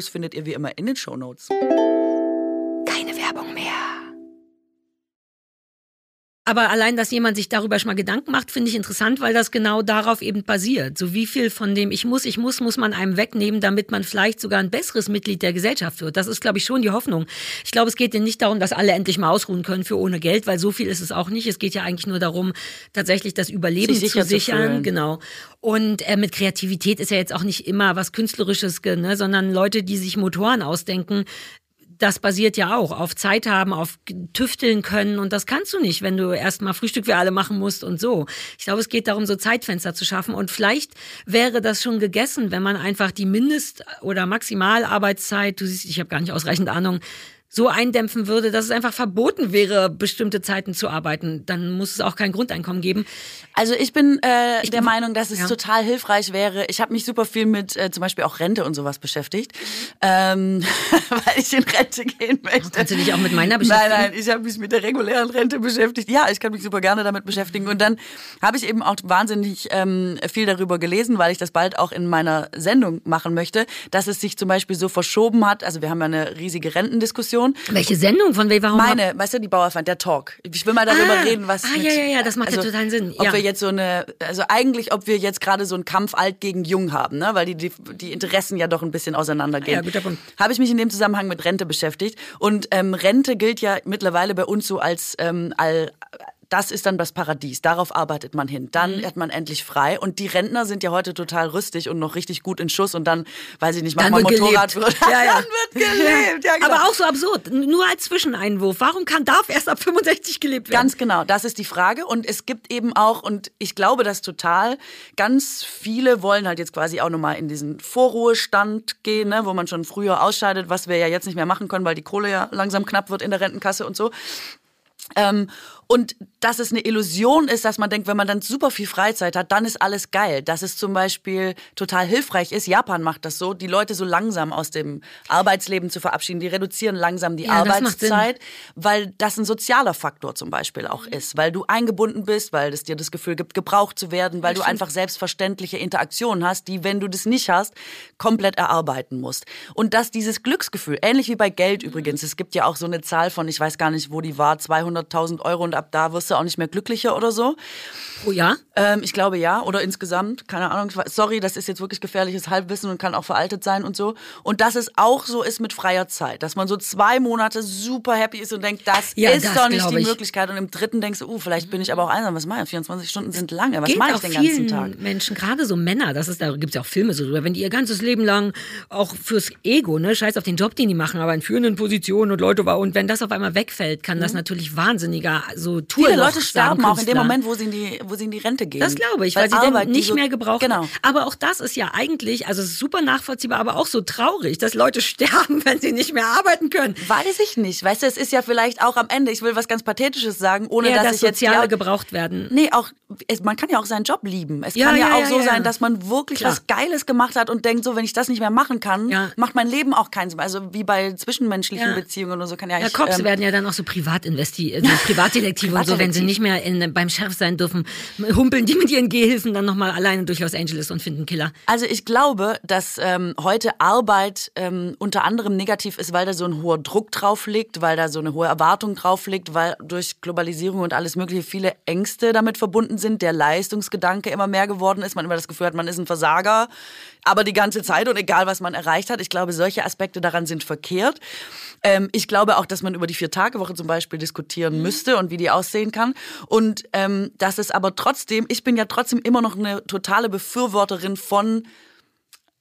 findet ihr wie immer in den Show Notes. Aber allein, dass jemand sich darüber schon mal Gedanken macht, finde ich interessant, weil das genau darauf eben basiert. So wie viel von dem Ich muss, ich muss, muss man einem wegnehmen, damit man vielleicht sogar ein besseres Mitglied der Gesellschaft wird. Das ist, glaube ich, schon die Hoffnung. Ich glaube, es geht ja nicht darum, dass alle endlich mal ausruhen können für ohne Geld, weil so viel ist es auch nicht. Es geht ja eigentlich nur darum, tatsächlich das Überleben zu sichern. Zu genau. Und äh, mit Kreativität ist ja jetzt auch nicht immer was Künstlerisches, ne, sondern Leute, die sich Motoren ausdenken, das basiert ja auch auf Zeit haben, auf tüfteln können und das kannst du nicht, wenn du erstmal Frühstück für alle machen musst und so. Ich glaube, es geht darum, so Zeitfenster zu schaffen und vielleicht wäre das schon gegessen, wenn man einfach die Mindest- oder Maximalarbeitszeit, du siehst, ich habe gar nicht ausreichend Ahnung, so eindämpfen würde, dass es einfach verboten wäre, bestimmte Zeiten zu arbeiten, dann muss es auch kein Grundeinkommen geben. Also ich bin äh, ich der Meinung, dass es ja. total hilfreich wäre. Ich habe mich super viel mit äh, zum Beispiel auch Rente und sowas beschäftigt, ähm, *laughs* weil ich in Rente gehen möchte. Kannst du dich auch mit meiner beschäftigen? Nein, nein, ich habe mich mit der regulären Rente beschäftigt. Ja, ich kann mich super gerne damit beschäftigen. Und dann habe ich eben auch wahnsinnig ähm, viel darüber gelesen, weil ich das bald auch in meiner Sendung machen möchte, dass es sich zum Beispiel so verschoben hat. Also wir haben ja eine riesige Rentendiskussion Redaktion. Welche Sendung? Von warum? Meine, weißt du, die Bauerfeind, der Talk. Ich will mal darüber ah, reden, was. Ah, mit, ja, ja, ja, das macht also, ja totalen Sinn. Ob wir jetzt so eine, also eigentlich, ob wir jetzt gerade so einen Kampf alt gegen jung haben, ne? weil die, die, die Interessen ja doch ein bisschen auseinandergehen. Ja, guter Punkt. Habe ich mich in dem Zusammenhang mit Rente beschäftigt. Und ähm, Rente gilt ja mittlerweile bei uns so als ähm, all, das ist dann das Paradies. Darauf arbeitet man hin. Dann mhm. hat man endlich frei. Und die Rentner sind ja heute total rüstig und noch richtig gut in Schuss. Und dann, weiß ich nicht, machen wir Motorrad. Wird, ja, ja. *laughs* dann wird gelebt. Ja, genau. Aber auch so absurd. Nur als Zwischeneinwurf. Warum kann, darf erst ab 65 gelebt werden? Ganz genau. Das ist die Frage. Und es gibt eben auch, und ich glaube das total, ganz viele wollen halt jetzt quasi auch nochmal in diesen Vorruhestand gehen, ne, wo man schon früher ausscheidet, was wir ja jetzt nicht mehr machen können, weil die Kohle ja langsam knapp wird in der Rentenkasse und so. Ähm, und dass es eine Illusion ist, dass man denkt, wenn man dann super viel Freizeit hat, dann ist alles geil. Dass es zum Beispiel total hilfreich ist. Japan macht das so, die Leute so langsam aus dem Arbeitsleben zu verabschieden. Die reduzieren langsam die ja, Arbeitszeit, weil das ein sozialer Faktor zum Beispiel auch ist. Weil du eingebunden bist, weil es dir das Gefühl gibt, gebraucht zu werden, weil du einfach selbstverständliche Interaktionen hast, die, wenn du das nicht hast, komplett erarbeiten musst. Und dass dieses Glücksgefühl, ähnlich wie bei Geld übrigens, es gibt ja auch so eine Zahl von, ich weiß gar nicht, wo die war, 200.000 Euro und ab da wirst du auch nicht mehr glücklicher oder so. Oh ja? Ähm, ich glaube ja. Oder insgesamt, keine Ahnung. Sorry, das ist jetzt wirklich gefährliches Halbwissen und kann auch veraltet sein und so. Und dass es auch so ist mit freier Zeit. Dass man so zwei Monate super happy ist und denkt, das ja, ist das doch nicht die ich. Möglichkeit. Und im dritten denkst du, uh, vielleicht bin ich aber auch einsam. Was mache ich? 24 Stunden sind lange. Was mache ich den ganzen Tag? Menschen, gerade so Männer, das ist, da gibt es ja auch Filme so drüber, wenn die ihr ganzes Leben lang auch fürs Ego, ne, scheiß auf den Job, den die machen, aber in führenden Positionen und Leute war, und wenn das auf einmal wegfällt, kann mhm. das natürlich wahnsinniger so Tour Viele Leute sterben auch in dem Moment, wo sie in die, wo sie in die Rente gehen. Das glaube ich, weil, weil sie Arbeit, dann nicht so, mehr gebrauchen. Genau. Aber auch das ist ja eigentlich, also super nachvollziehbar, aber auch so traurig, dass Leute *laughs* sterben, wenn sie nicht mehr arbeiten können. Weiß ich nicht. Weißt du, es ist ja vielleicht auch am Ende, ich will was ganz Pathetisches sagen, ohne ja, dass, dass ich jetzt. Soziale ja, gebraucht werden. Nee, auch, es, man kann ja auch seinen Job lieben. Es ja, kann ja, ja auch so sein, dass man wirklich Klar. was Geiles gemacht hat und denkt, so, wenn ich das nicht mehr machen kann, macht mein Leben auch keinen Sinn. Also wie bei zwischenmenschlichen Beziehungen oder so kann ja Ja, Cops ähm, werden ja dann auch so privat investiert, so Privatdetektive Privatdetektive und so, wenn sie nicht mehr in, beim Sheriff sein dürfen, humpeln die mit ihren Gehhilfen dann nochmal alleine durch Los Angeles und finden Killer. Also ich glaube, dass ähm, heute Arbeit ähm, unter anderem negativ ist, weil da so ein hoher Druck drauf liegt, weil da so eine hohe Erwartung drauf liegt, weil durch Globalisierung und alles mögliche viele Ängste damit verbunden sind, der Leistungsgedanke immer mehr geworden ist, man immer das Gefühl hat, man ist ein Versager, aber die ganze Zeit und egal, was man erreicht hat. Ich glaube, solche Aspekte daran sind verkehrt. Ähm, ich glaube auch, dass man über die Vier-Tage-Woche zum Beispiel diskutieren mhm. müsste und wie die aussehen kann. Und ähm, dass es aber trotzdem, ich bin ja trotzdem immer noch eine totale Befürworterin von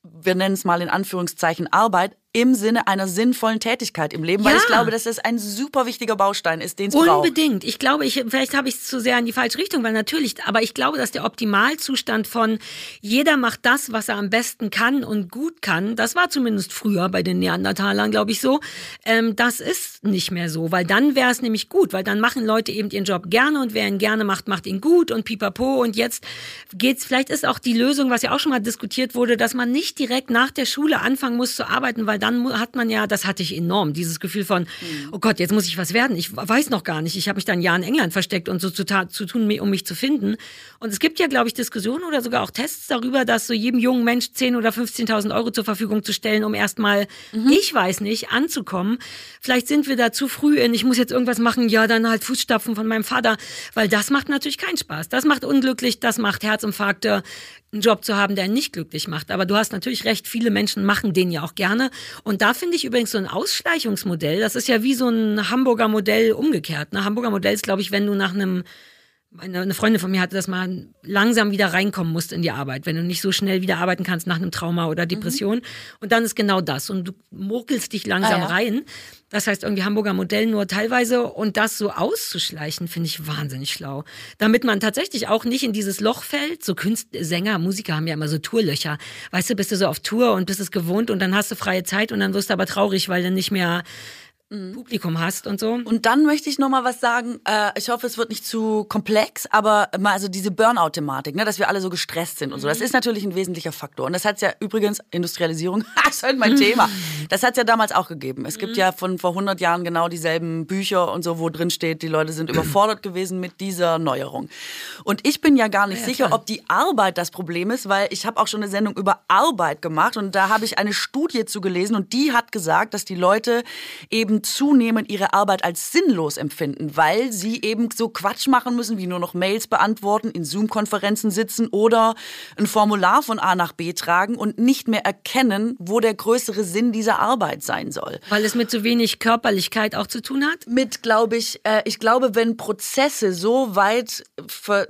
wir nennen es mal in Anführungszeichen Arbeit, im Sinne einer sinnvollen Tätigkeit im Leben, weil ich glaube, dass das ein super wichtiger Baustein ist, den es braucht. Unbedingt. Ich glaube, ich, vielleicht habe ich es zu sehr in die falsche Richtung, weil natürlich, aber ich glaube, dass der Optimalzustand von jeder macht das, was er am besten kann und gut kann, das war zumindest früher bei den Neandertalern, glaube ich, so, ähm, das ist nicht mehr so, weil dann wäre es nämlich gut, weil dann machen Leute eben ihren Job gerne und wer ihn gerne macht, macht ihn gut und pipapo und jetzt geht's, vielleicht ist auch die Lösung, was ja auch schon mal diskutiert wurde, dass man nicht direkt nach der Schule anfangen muss zu arbeiten, weil dann hat man ja, das hatte ich enorm, dieses Gefühl von, oh Gott, jetzt muss ich was werden. Ich weiß noch gar nicht. Ich habe mich dann ein Jahr in England versteckt und so zu, zu tun, um mich zu finden. Und es gibt ja, glaube ich, Diskussionen oder sogar auch Tests darüber, dass so jedem jungen Mensch 10.000 oder 15.000 Euro zur Verfügung zu stellen, um erstmal, mhm. ich weiß nicht, anzukommen. Vielleicht sind wir da zu früh in, ich muss jetzt irgendwas machen, ja, dann halt Fußstapfen von meinem Vater, weil das macht natürlich keinen Spaß. Das macht unglücklich, das macht Herzinfarkte, einen Job zu haben, der einen nicht glücklich macht. Aber du hast natürlich recht, viele Menschen machen den ja auch gerne. Und da finde ich übrigens so ein Ausschleichungsmodell, das ist ja wie so ein Hamburger Modell umgekehrt. Ne? Hamburger Modell ist, glaube ich, wenn du nach einem eine Freundin von mir hatte, dass man langsam wieder reinkommen musst in die Arbeit, wenn du nicht so schnell wieder arbeiten kannst nach einem Trauma oder Depression. Mhm. Und dann ist genau das. Und du murkelst dich langsam ah, ja. rein. Das heißt irgendwie Hamburger Modell nur teilweise und das so auszuschleichen, finde ich wahnsinnig schlau. Damit man tatsächlich auch nicht in dieses Loch fällt. So Künstler, Sänger, Musiker haben ja immer so Tourlöcher. Weißt du, bist du so auf Tour und bist es gewohnt und dann hast du freie Zeit und dann wirst du aber traurig, weil du nicht mehr Mhm. Publikum hast und so. Und dann möchte ich noch mal was sagen. Äh, ich hoffe, es wird nicht zu komplex, aber mal also diese Burnout-Thematik, ne, dass wir alle so gestresst sind und so. Das mhm. ist natürlich ein wesentlicher Faktor. Und das hat ja übrigens Industrialisierung. *laughs* das ist halt mein Thema. Das hat es ja damals auch gegeben. Es gibt mhm. ja von vor 100 Jahren genau dieselben Bücher und so, wo drin steht, die Leute sind überfordert *clears throat* gewesen mit dieser Neuerung. Und ich bin ja gar nicht ja, sicher, klar. ob die Arbeit das Problem ist, weil ich habe auch schon eine Sendung über Arbeit gemacht und da habe ich eine Studie zu gelesen und die hat gesagt, dass die Leute eben zunehmend ihre Arbeit als sinnlos empfinden, weil sie eben so Quatsch machen müssen, wie nur noch Mails beantworten, in Zoom-Konferenzen sitzen oder ein Formular von A nach B tragen und nicht mehr erkennen, wo der größere Sinn dieser Arbeit sein soll. Weil es mit so wenig Körperlichkeit auch zu tun hat? Mit, glaube ich, äh, ich glaube, wenn Prozesse so weit,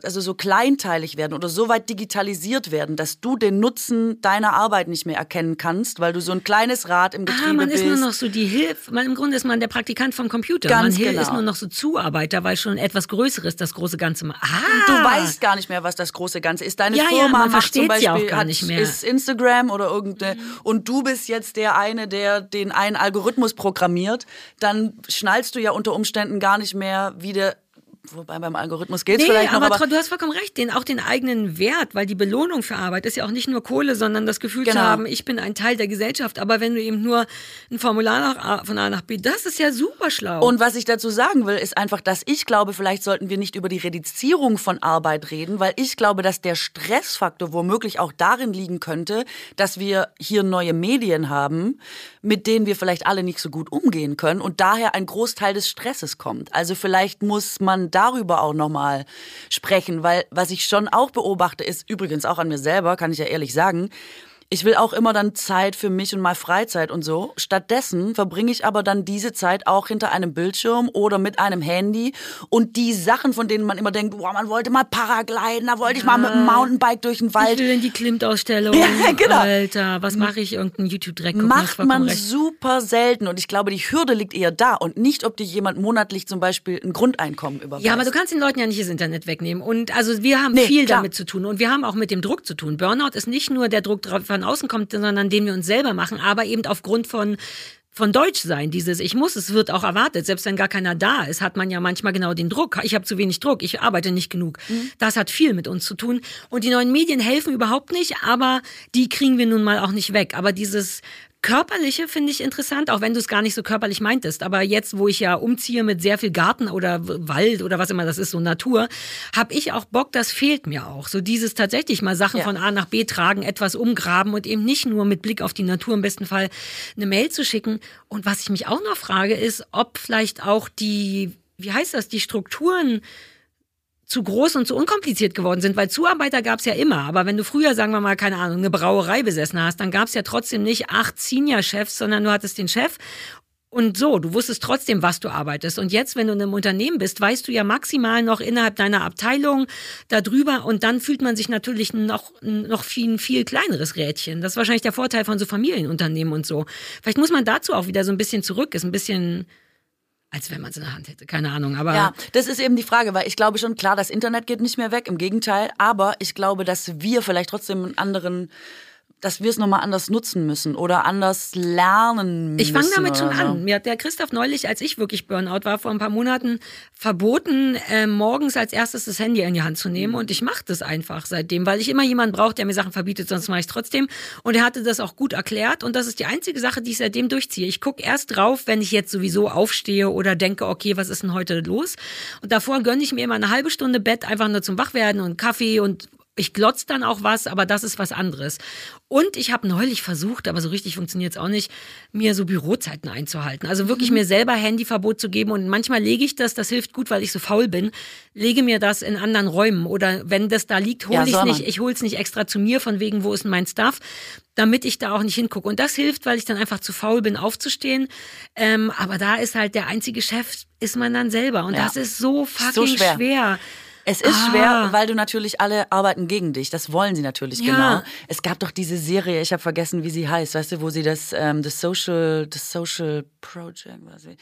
also so kleinteilig werden oder so weit digitalisiert werden, dass du den Nutzen deiner Arbeit nicht mehr erkennen kannst, weil du so ein kleines Rad im Getriebe bist. Ah, man ist nur noch so die Hilfe, im Grunde ist man der Praktikant vom Computer. Ganz man genau. ist nur noch so Zuarbeiter, weil schon etwas Größeres das große Ganze macht. Ah. Du weißt gar nicht mehr, was das große Ganze ist. Deine ja, Firma ja, macht zum Beispiel, ja auch gar nicht mehr. ist Instagram oder irgendeine, mhm. und du bist jetzt der eine, der den einen Algorithmus programmiert, dann schnallst du ja unter Umständen gar nicht mehr, wie der wobei beim Algorithmus geht es nee, vielleicht noch. Aber, aber du hast vollkommen recht, den, auch den eigenen Wert, weil die Belohnung für Arbeit ist ja auch nicht nur Kohle, sondern das Gefühl genau. zu haben, ich bin ein Teil der Gesellschaft. Aber wenn du eben nur ein Formular nach von A nach B, das ist ja super schlau. Und was ich dazu sagen will, ist einfach, dass ich glaube, vielleicht sollten wir nicht über die Reduzierung von Arbeit reden, weil ich glaube, dass der Stressfaktor womöglich auch darin liegen könnte, dass wir hier neue Medien haben, mit denen wir vielleicht alle nicht so gut umgehen können und daher ein Großteil des Stresses kommt. Also vielleicht muss man darüber auch nochmal sprechen, weil was ich schon auch beobachte, ist übrigens auch an mir selber, kann ich ja ehrlich sagen, ich will auch immer dann Zeit für mich und mal Freizeit und so. Stattdessen verbringe ich aber dann diese Zeit auch hinter einem Bildschirm oder mit einem Handy und die Sachen, von denen man immer denkt, boah, man wollte mal Paragliden, da wollte ich mal mit dem Mountainbike durch den Wald. Ich will in die Klimt-Ausstellung. *laughs* Ja, genau. Alter, was mache ich? Irgendeinen YouTube-Dreck Macht man recht. super selten und ich glaube, die Hürde liegt eher da und nicht, ob dir jemand monatlich zum Beispiel ein Grundeinkommen überweist. Ja, aber du kannst den Leuten ja nicht das Internet wegnehmen und also wir haben nee, viel klar. damit zu tun und wir haben auch mit dem Druck zu tun. Burnout ist nicht nur der Druck von von außen kommt, sondern den wir uns selber machen, aber eben aufgrund von von Deutsch sein, dieses Ich muss, es wird auch erwartet, selbst wenn gar keiner da ist, hat man ja manchmal genau den Druck. Ich habe zu wenig Druck, ich arbeite nicht genug. Mhm. Das hat viel mit uns zu tun. Und die neuen Medien helfen überhaupt nicht, aber die kriegen wir nun mal auch nicht weg. Aber dieses körperliche finde ich interessant, auch wenn du es gar nicht so körperlich meintest. Aber jetzt, wo ich ja umziehe mit sehr viel Garten oder Wald oder was immer das ist, so Natur, habe ich auch Bock, das fehlt mir auch. So dieses tatsächlich mal Sachen ja. von A nach B tragen, etwas umgraben und eben nicht nur mit Blick auf die Natur im besten Fall eine Mail zu schicken. Und was ich mich auch noch frage, ist, ob vielleicht auch die, wie heißt das, die Strukturen zu groß und zu unkompliziert geworden sind, weil Zuarbeiter gab es ja immer. Aber wenn du früher, sagen wir mal, keine Ahnung, eine Brauerei besessen hast, dann gab es ja trotzdem nicht acht Senior-Chefs, sondern du hattest den Chef und so, du wusstest trotzdem, was du arbeitest. Und jetzt, wenn du in einem Unternehmen bist, weißt du ja maximal noch innerhalb deiner Abteilung darüber und dann fühlt man sich natürlich noch, noch viel, viel kleineres Rädchen. Das ist wahrscheinlich der Vorteil von so Familienunternehmen und so. Vielleicht muss man dazu auch wieder so ein bisschen zurück, ist ein bisschen als wenn man es in der Hand hätte. Keine Ahnung, aber. Ja, das ist eben die Frage, weil ich glaube schon, klar, das Internet geht nicht mehr weg, im Gegenteil, aber ich glaube, dass wir vielleicht trotzdem einen anderen dass wir es nochmal anders nutzen müssen oder anders lernen müssen. Ich fange damit schon so. an. Mir hat der Christoph neulich, als ich wirklich Burnout war, vor ein paar Monaten verboten, äh, morgens als erstes das Handy in die Hand zu nehmen. Und ich mache das einfach seitdem, weil ich immer jemanden brauche, der mir Sachen verbietet, sonst mache ich es trotzdem. Und er hatte das auch gut erklärt. Und das ist die einzige Sache, die ich seitdem durchziehe. Ich gucke erst drauf, wenn ich jetzt sowieso aufstehe oder denke, okay, was ist denn heute los? Und davor gönne ich mir immer eine halbe Stunde Bett, einfach nur zum Wachwerden und Kaffee und ich glotz dann auch was, aber das ist was anderes. Und ich habe neulich versucht, aber so richtig funktioniert es auch nicht, mir so Bürozeiten einzuhalten. Also wirklich mhm. mir selber Handyverbot zu geben. Und manchmal lege ich das, das hilft gut, weil ich so faul bin, lege mir das in anderen Räumen. Oder wenn das da liegt, hole ja, ich es nicht. Ich hole es nicht extra zu mir, von wegen, wo ist denn mein Stuff, damit ich da auch nicht hingucke. Und das hilft, weil ich dann einfach zu faul bin, aufzustehen. Ähm, aber da ist halt der einzige Chef, ist man dann selber. Und ja. das ist so fucking so schwer. schwer. Es ist ah. schwer, weil du natürlich alle arbeiten gegen dich. Das wollen sie natürlich ja. genau. Es gab doch diese Serie, ich habe vergessen, wie sie heißt, weißt du, wo sie das ähm, das Social das Social Project, was ich,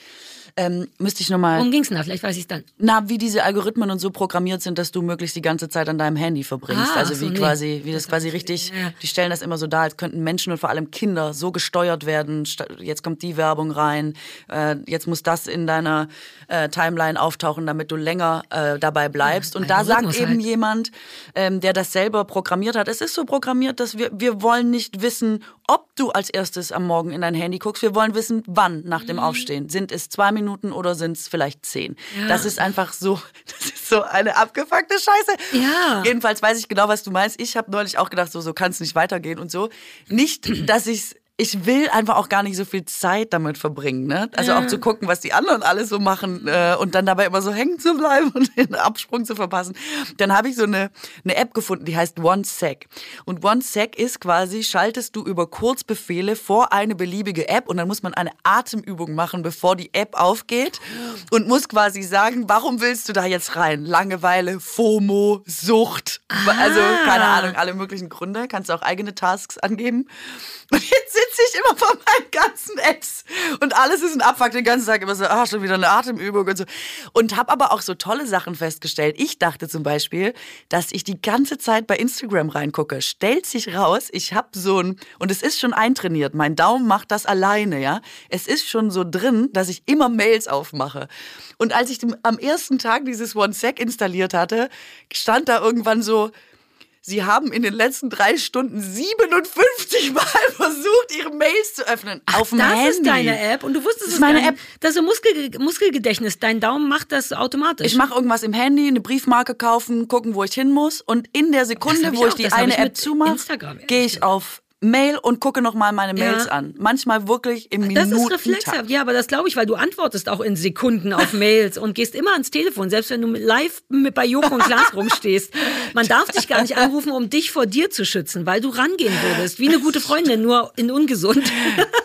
ähm, müsste ich nochmal. Worum ging's denn da? Vielleicht weiß ich dann. Na, wie diese Algorithmen und so programmiert sind, dass du möglichst die ganze Zeit an deinem Handy verbringst. Ah, also wie so, quasi, wie das, das quasi richtig. Ja. Die stellen das immer so dar, als könnten Menschen und vor allem Kinder so gesteuert werden. Jetzt kommt die Werbung rein. Äh, jetzt muss das in deiner äh, Timeline auftauchen, damit du länger äh, dabei bleibst. Ja, und da sagt eben halt. jemand, ähm, der das selber programmiert hat, es ist so programmiert, dass wir, wir wollen nicht wissen, ob du als erstes am Morgen in dein Handy guckst. Wir wollen wissen, wann nach dem mhm. Aufstehen. Sind es zwei Minuten oder sind es vielleicht zehn? Ja. Das ist einfach so, *laughs* das ist so eine abgefuckte Scheiße. Ja. Jedenfalls weiß ich genau, was du meinst. Ich habe neulich auch gedacht, so, so kann es nicht weitergehen und so. Nicht, *clears throat* dass ich es ich will einfach auch gar nicht so viel Zeit damit verbringen. Ne? Also ja. auch zu gucken, was die anderen alles so machen äh, und dann dabei immer so hängen zu bleiben *laughs* und den Absprung zu verpassen. Dann habe ich so eine, eine App gefunden, die heißt OneSec. Und OneSec ist quasi, schaltest du über Kurzbefehle vor eine beliebige App und dann muss man eine Atemübung machen, bevor die App aufgeht und muss quasi sagen, warum willst du da jetzt rein? Langeweile, FOMO, Sucht, ah. also keine Ahnung, alle möglichen Gründe. Kannst du auch eigene Tasks angeben. Und jetzt sitze ich immer vor meinen ganzen Apps und alles ist ein Abfuck den ganzen Tag immer so, ah, schon wieder eine Atemübung und so. Und habe aber auch so tolle Sachen festgestellt. Ich dachte zum Beispiel, dass ich die ganze Zeit bei Instagram reingucke. Stellt sich raus, ich habe so ein, und es ist schon eintrainiert, mein Daumen macht das alleine, ja. Es ist schon so drin, dass ich immer Mails aufmache. Und als ich am ersten Tag dieses OneSec installiert hatte, stand da irgendwann so, Sie haben in den letzten drei Stunden 57 *laughs* Mal versucht, Ihre Mails zu öffnen. Ach, auf dem das Handy. ist deine App und du wusstest das ist meine App. Das ist Muskel, Muskelgedächtnis. Dein Daumen macht das automatisch. Ich mache irgendwas im Handy, eine Briefmarke kaufen, gucken, wo ich hin muss und in der Sekunde, wo ich, auch, die eine ich App zumache, gehe ich auf Mail und gucke nochmal meine Mails ja. an. Manchmal wirklich im Minuten. Das ist reflexhaft, ja, aber das glaube ich, weil du antwortest auch in Sekunden auf Mails und gehst immer ans Telefon, selbst wenn du live mit bei Joko und Klaas rumstehst. Man darf dich gar nicht anrufen, um dich vor dir zu schützen, weil du rangehen würdest, wie eine gute Freundin, nur in ungesund. *laughs*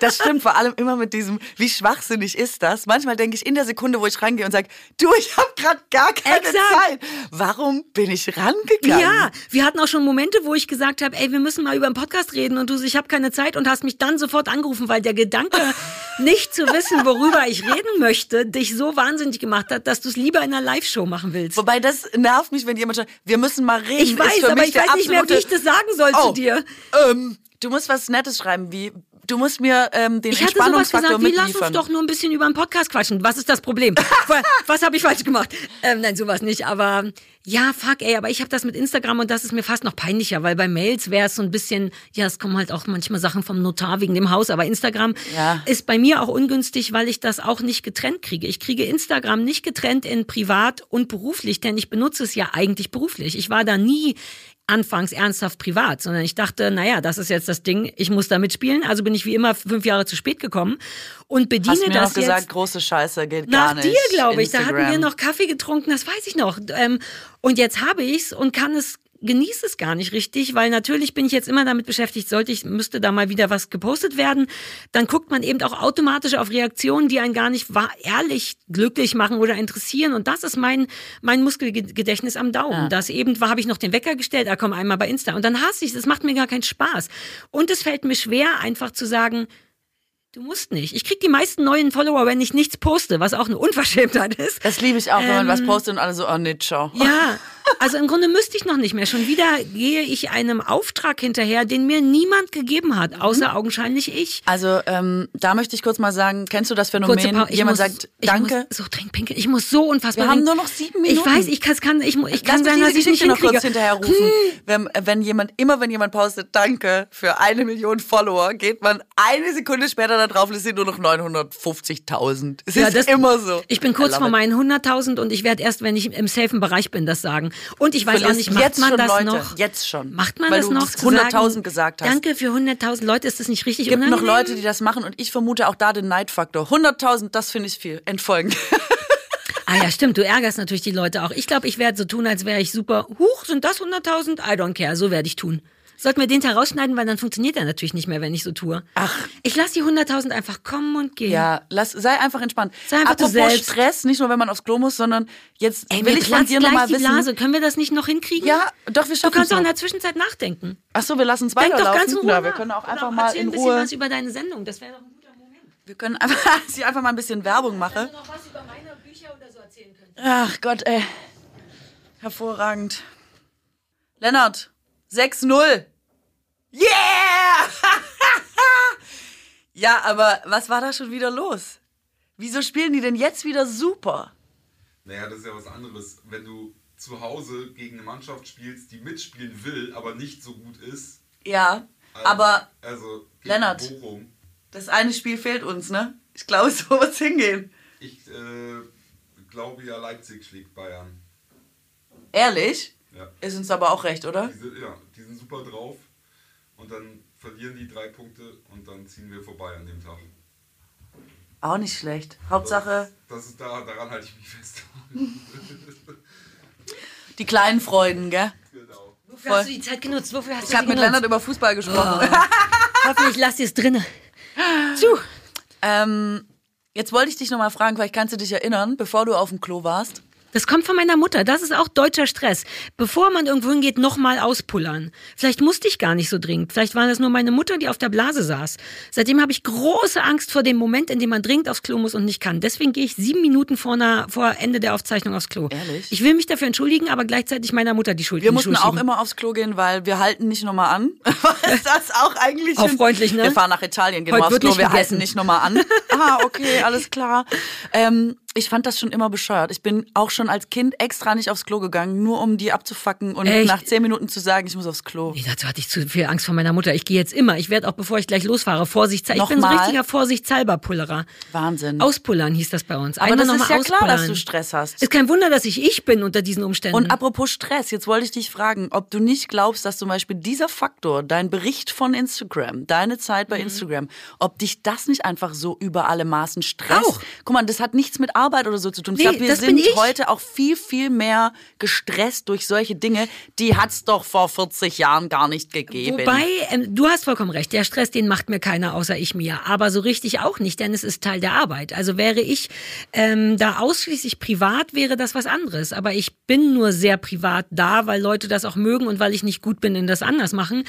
Das stimmt, vor allem immer mit diesem, wie schwachsinnig ist das? Manchmal denke ich in der Sekunde, wo ich rangehe und sage, du, ich habe gerade gar keine Exakt. Zeit. Warum bin ich rangegangen? Ja, wir hatten auch schon Momente, wo ich gesagt habe, ey, wir müssen mal über einen Podcast reden und du, ich habe keine Zeit und hast mich dann sofort angerufen, weil der Gedanke, *laughs* nicht zu wissen, worüber ich reden möchte, dich so wahnsinnig gemacht hat, dass du es lieber in einer Live-Show machen willst. Wobei das nervt mich, wenn jemand sagt, wir müssen mal reden. Ich weiß, aber ich weiß nicht mehr, wie ich das sagen soll oh, zu dir. Ähm, du musst was Nettes schreiben, wie Du musst mir ähm, den Ich hatte sowas Entspannungsfaktor gesagt, wie lass uns mitliefern. doch nur ein bisschen über den Podcast quatschen. Was ist das Problem? *laughs* was was habe ich falsch gemacht? Ähm, nein, sowas nicht. Aber ja, fuck, ey, aber ich habe das mit Instagram und das ist mir fast noch peinlicher, weil bei Mails wäre es so ein bisschen, ja, es kommen halt auch manchmal Sachen vom Notar wegen dem Haus, aber Instagram Ja. ist bei mir auch ungünstig, weil ich das auch nicht getrennt kriege. Ich kriege Instagram nicht getrennt in privat und beruflich, denn ich benutze es ja eigentlich beruflich. Ich war da nie anfangs ernsthaft privat, sondern ich dachte, naja, das ist jetzt das Ding, ich muss da mitspielen. Also bin ich wie immer fünf Jahre zu spät gekommen und bediene Hast mir das noch gesagt, jetzt große Scheiße geht nach gar nicht. dir, glaube ich. Da hatten Instagram. wir noch Kaffee getrunken, das weiß ich noch. Ähm, und jetzt habe ich's und kann es genieße es gar nicht richtig, weil natürlich bin ich jetzt immer damit beschäftigt, sollte ich, müsste da mal wieder was gepostet werden, dann guckt man eben auch automatisch auf Reaktionen, die einen gar nicht wahr, ehrlich glücklich machen oder interessieren. Und das ist mein, mein Muskelgedächtnis am Daumen. Das eben war, habe ich noch den Wecker gestellt, ah komm, einmal bei Insta. Und dann hasse ich es, das macht mir gar keinen Spaß. Und es fällt mir schwer, einfach zu sagen, Du musst nicht. Ich krieg die meisten neuen Follower, wenn ich nichts poste, was auch eine Unverschämtheit ist. Das liebe ich auch, wenn man was Ähm, postet und alle so, oh nee, ciao. Ja, *laughs* also im Grunde müsste ich noch nicht mehr. Schon wieder gehe ich einem Auftrag hinterher, den mir niemand gegeben hat, außer augenscheinlich ich. Also ähm, da möchte ich kurz mal sagen, kennst du das Phänomen? Jemand muss, sagt, ich danke. muss so dringend pinkeln. Ich muss so unfassbar Wir haben nur noch sieben Minuten. Ich weiß, ich kann, es kann, ich, ich kann mich dass ich nicht noch kurz hinterher rufen. Wenn, wenn jemand, immer wenn jemand postet, danke für eine Million Follower, geht man eine Sekunde später da drauf es sind nur noch 950.000. Es Ja, ist das- immer so. Ich bin kurz vor meinen 100.000 und ich werde erst, wenn ich im safen Bereich bin, das sagen. Und ich weiß auch nicht, macht jetzt man schon das Leute, noch? jetzt schon. Macht man das noch? das zu sagen, 100.000 gesagt hast. Danke für 100.000 Leute. Ist das nicht richtig Es gibt noch unangenehm? Leute, die das machen und ich vermute auch da den Neidfaktor. 100.000, das finde ich viel. Entfolgen. *laughs* Ah ja, stimmt. Du ärgerst natürlich die Leute auch. Ich glaube, ich werde so tun, als wäre ich super. Huch, sind das 100.000? I don't care. So werde ich tun. Sollten wir den Teil rausschneiden, weil dann funktioniert er natürlich nicht mehr, wenn ich so tue. Ach. Ich lasse die 100.000 einfach kommen und gehen. Ja, lass, sei einfach entspannt. Sei einfach du Apropos selbst. Stress, nicht nur wenn man aufs Klo muss, sondern jetzt Ey, will ich von dir nochmal wissen. Blase. Können wir das nicht noch hinkriegen? Ja, doch, wir Du schaffen kannst auch in es. der Zwischenzeit nachdenken. Achso, wir lassen es Denk doch weiterlaufen. ganz in Ruhe Na, wir können auch einfach mal in ein bisschen Ruhe. was über deine Sendung. Das wäre doch ein guter Moment. Wir können einfach, *laughs* dass ich einfach mal ein bisschen Werbung mache. noch was über meine Bücher oder so erzählen können. Ach Gott, ey. Hervorragend. Lennart, 6-0. Yeah! *laughs* ja, aber was war da schon wieder los? Wieso spielen die denn jetzt wieder super? Naja, das ist ja was anderes. Wenn du zu Hause gegen eine Mannschaft spielst, die mitspielen will, aber nicht so gut ist. Ja, Also, aber Also, Lennart. Bochum. das eine Spiel fehlt uns, ne? Ich glaube, *laughs* so wird's hingehen. Ich äh, glaube ja, Leipzig schlägt Bayern. Ehrlich? Ja. Ist uns aber auch recht, oder? Die sind, ja, die sind super drauf. Und dann verlieren die drei Punkte und dann ziehen wir vorbei an dem Tag. Auch nicht schlecht. Hauptsache Das ist da, daran halte ich mich fest. *laughs* die kleinen Freuden, gell? genau. Wofür hast du die Zeit genutzt? Wofür hast Ich habe mit? Lennart über Fußball gesprochen. *laughs* Hoffentlich lass sie es drinne. Zu. Ähm, jetzt wollte ich dich nochmal fragen, vielleicht kannst du dich erinnern, bevor du auf dem Klo warst. Das kommt von meiner Mutter. Das ist auch deutscher Stress. Bevor man irgendwo hingeht, nochmal auspullern. Vielleicht musste ich gar nicht so dringend. Vielleicht war das nur meine Mutter, die auf der Blase saß. Seitdem habe ich große Angst vor dem Moment, in dem man dringend aufs Klo muss und nicht kann. Deswegen gehe ich sieben Minuten vor, einer, vor Ende der Aufzeichnung aufs Klo. Ehrlich? Ich will mich dafür entschuldigen, aber gleichzeitig meiner Mutter die Schuld Wir mussten auch immer aufs Klo gehen, weil wir halten nicht nochmal an. *laughs* Was *laughs* das auch eigentlich Auch freundlich, ne? Wir fahren nach Italien, gehen Heute wir aufs Klo, wir gegessen. halten nicht nochmal an. Ah, okay, alles klar. *laughs* Ähm, ich fand das schon immer bescheuert. Ich bin auch schon als Kind extra nicht aufs Klo gegangen, nur um die abzufacken und Echt? nach zehn Minuten zu sagen, ich muss aufs Klo. Nee, dazu hatte ich zu viel Angst vor meiner Mutter. Ich gehe jetzt immer. Ich werde auch, bevor ich gleich losfahre, vorsichtshalber. Ich bin so ein richtiger vorsichtshalber Pullerer. Wahnsinn. Auspullern hieß das bei uns. Aber Einmal das ist ja klar, dass auspullern. du Stress hast. Ist kein Wunder, dass ich ich bin unter diesen Umständen. Und apropos Stress, jetzt wollte ich dich fragen, ob du nicht glaubst, dass zum Beispiel dieser Faktor, dein Bericht von Instagram, deine Zeit Mhm. bei Instagram, ob dich das nicht einfach so über alle Maßen stresst? Auch. Guck mal, das hat nichts mit Arbeit oder so zu tun. Ich Nee, glaube, wir sind ich. heute auch viel, viel mehr gestresst durch solche Dinge. Die hat's doch vor 40 Jahren gar nicht gegeben. Wobei, ähm, du hast vollkommen recht, der Stress, den macht mir keiner außer ich mir. Aber so richtig auch nicht, denn es ist Teil der Arbeit. Also wäre ich ähm, da ausschließlich privat, wäre das was anderes. Aber ich bin nur sehr privat da, weil Leute das auch mögen und weil ich nicht gut bin in das anders machen.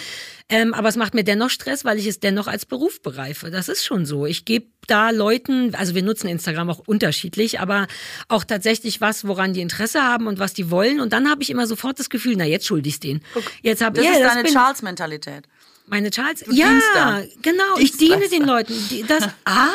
Ähm, aber es macht mir dennoch Stress, weil ich es dennoch als Beruf bereife. Das ist schon so. Ich gebe da Leuten, also wir nutzen Instagram auch unterschiedlich, aber auch tatsächlich was, woran die Interesse haben und was die wollen. Und dann habe ich immer sofort das Gefühl, na jetzt schuldigst denen. Jetzt hab, das ja, ist das deine Charles-Mentalität. Meine Charles? Du ja, genau. Ich diene den Leuten. Das, *laughs* ah,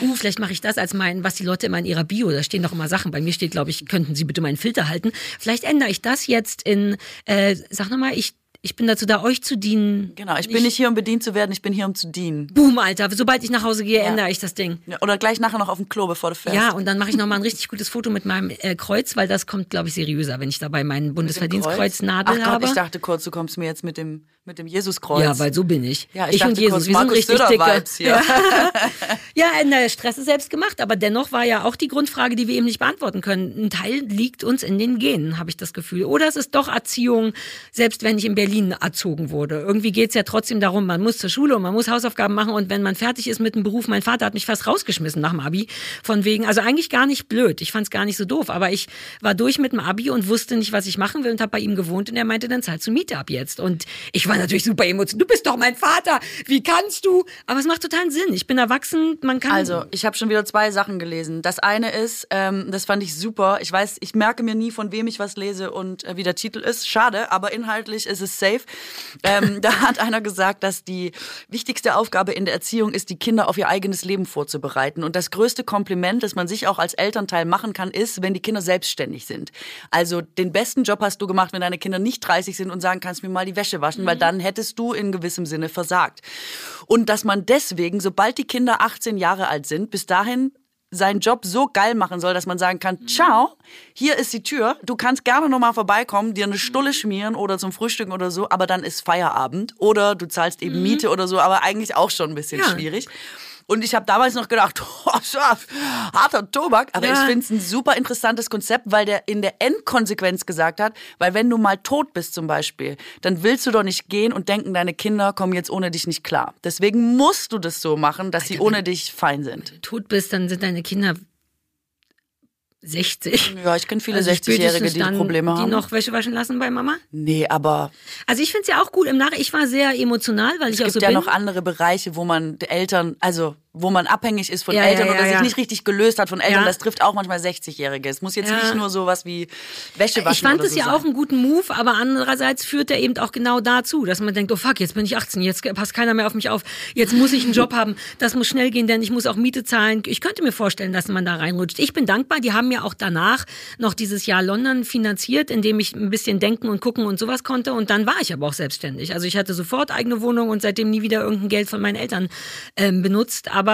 uh, vielleicht mache ich das als mein, was die Leute immer in ihrer Bio, da stehen doch immer Sachen. Bei mir steht, glaube ich, könnten Sie bitte meinen Filter halten. Vielleicht ändere ich das jetzt in, äh, sag nochmal, ich, ich bin dazu da, euch zu dienen. Genau, ich bin nicht hier, um bedient zu werden, ich bin hier, um zu dienen. Boom, Alter. Sobald ich nach Hause gehe, ändere ich das Ding. Ja, Oder gleich nachher noch auf dem Klo, bevor du fährst. Ja, und dann mache ich nochmal ein richtig gutes Foto mit meinem äh, Kreuz, weil das kommt, glaube ich, seriöser, wenn ich dabei meinen Bundesverdienstkreuznadel Ach Gott, habe. ich dachte kurz, du kommst mir jetzt mit dem, mit dem Jesuskreuz. ja, weil so bin ich. Ja, ich ich und Jesus, wir sind richtig dicke. Hier. Ja, *laughs* der Stress ist selbst gemacht, aber dennoch war ja auch die Grundfrage, die wir eben nicht beantworten können. Ein Teil liegt uns in den Genen, habe ich das Gefühl. Oder es ist doch Erziehung, selbst wenn ich in Berlin erzogen wurde. Irgendwie geht's ja trotzdem darum, man muss zur Schule und man muss Hausaufgaben machen und wenn man fertig ist mit dem Beruf, mein Vater hat mich fast rausgeschmissen nach dem Abi, von wegen, also eigentlich gar nicht blöd, ich fand's gar nicht so doof, aber ich war durch mit dem Abi und wusste nicht, was ich machen will und habe bei ihm gewohnt und er meinte, dann zahlst du Miete ab jetzt. Und ich war natürlich super emotional, du bist doch mein Vater, wie kannst du? Aber es macht totalen Sinn, ich bin erwachsen, man kann... Also, ich habe schon wieder zwei Sachen gelesen. Das eine ist, ähm, das fand ich super. Ich weiß, ich merke mir nie, von wem ich was lese und äh, wie der Titel ist. Schade, aber inhaltlich ist es safe. Ähm, *laughs* da hat einer gesagt, dass die wichtigste Aufgabe in der Erziehung ist, die Kinder auf ihr eigenes Leben vorzubereiten. Und das größte Kompliment, das man sich auch als Elternteil machen kann, ist, wenn die Kinder selbstständig sind. Also den besten Job hast du gemacht, wenn deine Kinder nicht 30 sind und sagen, kannst mir mal die Wäsche waschen, weil dann hättest du in gewissem Sinne versagt. Und dass man deswegen, sobald die Kinder 18 Jahre alt sind, bis dahin seinen Job so geil machen soll, dass man sagen kann, ciao, hier ist die Tür, du kannst gerne nochmal vorbeikommen, dir eine Stulle schmieren oder zum Frühstücken oder so, aber dann ist Feierabend oder du zahlst eben Miete oder so, aber eigentlich auch schon ein bisschen Ja. schwierig. Und ich habe damals noch gedacht, *laughs* oh, scharf, harter Tobak, aber Ja. ich finde es ein super interessantes Konzept, weil der in der Endkonsequenz gesagt hat, weil wenn du mal tot bist zum Beispiel, dann willst du doch nicht gehen und denken, deine Kinder kommen jetzt ohne dich nicht klar. Deswegen musst du das so machen, dass sie ohne dich fein sind. tot bist, dann sind deine Kinder 60. Ja, ich kenne viele Also 60-Jährige, spätestens die dann, Probleme Die haben. noch Wäsche waschen lassen bei Mama? nee, aber Also ich finde es ja auch gut. Im Nach ich war sehr emotional, weil ich es auch gibt so ja bin. noch andere Bereiche, wo man die Eltern, also wo man abhängig ist von Ja, ja, Eltern ja, oder sich ja. nicht richtig gelöst hat von Eltern. Ja. Das trifft auch manchmal 60-Jährige. Es muss jetzt Ja. nicht nur sowas wie Wäsche waschen ich fand es so ja sein. auch einen guten Move, aber andererseits führt er eben auch genau dazu, dass man denkt, oh fuck, jetzt bin ich 18, jetzt passt keiner mehr auf mich auf, jetzt muss ich einen Job haben, das muss schnell gehen, denn ich muss auch Miete zahlen. Ich könnte mir vorstellen, dass man da reinrutscht. Ich bin dankbar, die haben mir auch danach noch dieses Jahr London finanziert, indem ich ein bisschen denken und gucken und sowas konnte und dann war ich aber auch selbstständig. Also ich hatte sofort eigene Wohnung und seitdem nie wieder irgendein Geld von meinen Eltern ähm, benutzt, aber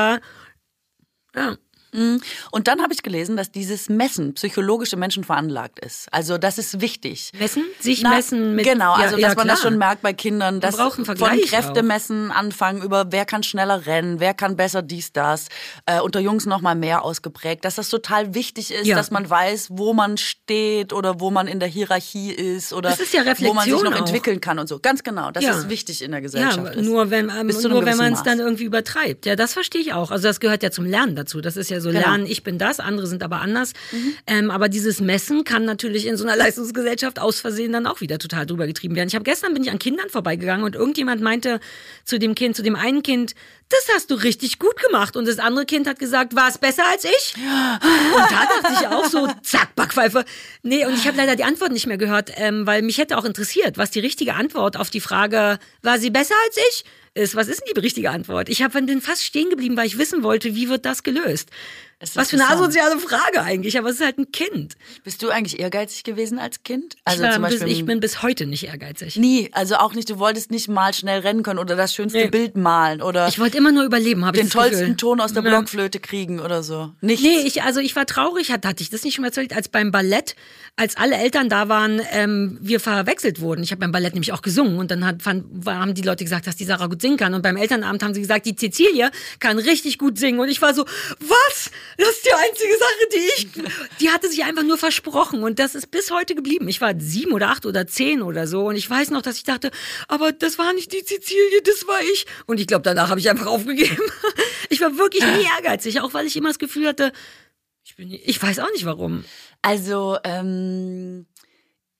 ja. Und dann habe ich gelesen, dass dieses Messen psychologische Menschen veranlagt ist. Also das ist wichtig. Messen? Sich Na, messen mit. Genau, also ja, dass man ja, das klar. schon merkt bei Kindern, dass von Kräftemessen anfangen über wer kann schneller rennen, wer kann besser dies, das, äh, unter Jungs noch mal mehr ausgeprägt, dass das total wichtig ist, Ja. dass man weiß, wo man steht oder wo man in der Hierarchie ist oder Das ja wo man sich noch auch. entwickeln kann und so. Ganz genau, das Ja. ist wichtig in der Ja, Gesellschaft. ist. nur wenn, ähm, nur wenn man es dann irgendwie übertreibt. Ja, das verstehe ich auch. Also das gehört ja zum Lernen dazu. Das ist ja so Genau. Lernen, ich bin das, andere sind aber anders. Mhm. Ähm, aber dieses Messen kann natürlich in so einer *laughs* Leistungsgesellschaft aus Versehen dann auch wieder total drüber getrieben werden. Ich habe gestern bin ich an Kindern vorbeigegangen und irgendjemand meinte zu dem Kind, zu dem einen Kind, das hast du richtig gut gemacht. Und das andere Kind hat gesagt, war es besser als ich? *laughs* Und da dachte ich auch so, zack, Backpfeife. Nee, und ich habe leider die Antwort nicht mehr gehört, ähm, weil mich hätte auch interessiert, was die richtige Antwort auf die Frage, war sie besser als ich? Ist, was ist denn die richtige Antwort? Ich hab, bin fast stehen geblieben, weil ich wissen wollte, wie wird das gelöst? Was für eine asoziale Frage eigentlich, aber es ist halt ein Kind. Bist du eigentlich ehrgeizig gewesen als Kind? Also ich, zum bis, Beispiel ich bin bis heute nicht ehrgeizig. nie, also auch nicht. Du wolltest nicht mal schnell rennen können oder das schönste Nee. Bild malen oder Ich wollte immer nur überleben, habe ich den tollsten Gefühl. Ton aus der. Blockflöte kriegen oder so. Nichts. Nee, ich, also ich war traurig, hat, hatte ich das nicht schon mal erzählt, als beim Ballett, als alle Eltern da waren, ähm, wir verwechselt wurden. Ich habe beim Ballett nämlich auch gesungen und dann hat, fand, haben die Leute gesagt, dass die Sarah gut singen kann. Und beim Elternabend haben sie gesagt, die Cecilie kann richtig gut singen. Und ich war so, was? Das ist die einzige Sache, die ich, die hatte sich einfach nur versprochen. Und das ist bis heute geblieben. Ich war sieben oder acht oder zehn oder so. Und ich weiß noch, dass ich dachte, aber das war nicht die Cecilie, das war ich. Und ich glaube, danach habe ich einfach aufgegeben. *laughs* Ich war wirklich nie ehrgeizig, auch weil ich immer das Gefühl hatte, ich, bin, ich weiß auch nicht warum. Also, ähm,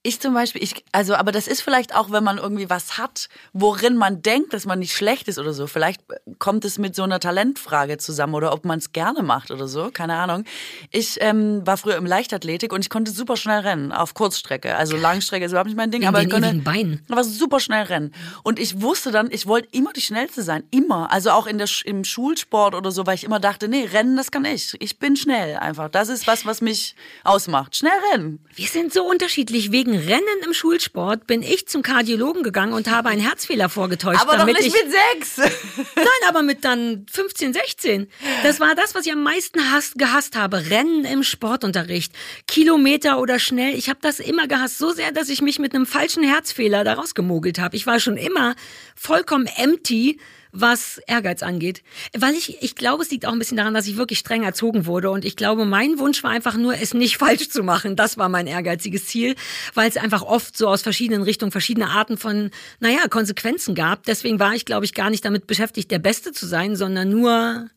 Ich zum Beispiel, ich, also, aber das ist vielleicht auch, wenn man irgendwie was hat, worin man denkt, dass man nicht schlecht ist oder so. Vielleicht kommt es mit so einer Talentfrage zusammen oder ob man es gerne macht oder so, keine Ahnung. Ich ähm, war früher im Leichtathletik und ich konnte super schnell rennen auf Kurzstrecke. Also Langstrecke ist überhaupt nicht mein Ding, Ja, aber den ich konnte, Beinen. aber super schnell rennen. Und ich wusste dann, ich wollte immer die schnellste sein, immer. Also auch in der, im Schulsport oder so, weil ich immer dachte, nee, rennen, das kann ich. Ich bin schnell einfach. Das ist was, was mich ausmacht. Schnell rennen. Wir sind so unterschiedlich. Wegen Rennen im Schulsport bin ich zum Kardiologen gegangen und habe einen Herzfehler vorgetäuscht. Aber doch damit nicht ich, mit sechs. *laughs* Nein, aber mit dann 15, 16. Das war das, was ich am meisten hass, gehasst habe. Rennen im Sportunterricht. Kilometer oder schnell. Ich habe das immer gehasst. So sehr, dass ich mich mit einem falschen Herzfehler daraus gemogelt habe. Ich war schon immer vollkommen empty was Ehrgeiz angeht. Weil ich, ich glaube, es liegt auch ein bisschen daran, dass ich wirklich streng erzogen wurde. Und ich glaube, mein Wunsch war einfach nur, es nicht *laughs* falsch zu machen. Das war mein ehrgeiziges Ziel, weil es einfach oft so aus verschiedenen Richtungen verschiedene Arten von, naja, Konsequenzen gab. Deswegen war ich, glaube ich, gar nicht damit beschäftigt, der Beste zu sein, sondern nur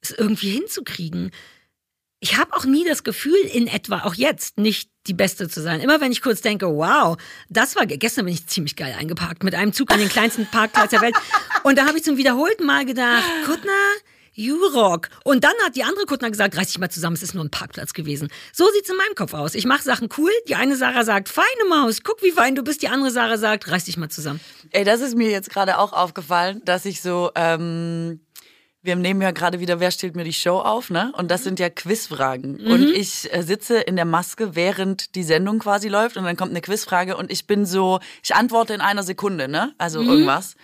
es irgendwie hinzukriegen. Ich habe auch nie das Gefühl, in etwa, auch jetzt, nicht die Beste zu sein. Immer wenn ich kurz denke, wow, das war, gestern bin ich ziemlich geil eingeparkt mit einem Zug an den kleinsten Parkplatz der Welt. Und da habe ich zum wiederholten Mal gedacht, Kuttner, you rock. Und dann hat die andere Kuttner gesagt, reiß dich mal zusammen, es ist nur ein Parkplatz gewesen. So sieht's in meinem Kopf aus. Ich mache Sachen cool, die eine Sarah sagt, feine Maus, guck wie fein du bist, die andere Sarah sagt, reiß dich mal zusammen. Ey, das ist mir jetzt gerade auch aufgefallen, dass ich so, ähm, wir nehmen ja gerade wieder, wer stellt mir die Show auf, ne? Und das sind ja Quizfragen. Und ich äh, sitze in der Maske, während die Sendung quasi läuft und dann kommt eine Quizfrage und ich bin so, ich antworte in einer Sekunde, ne? Also irgendwas.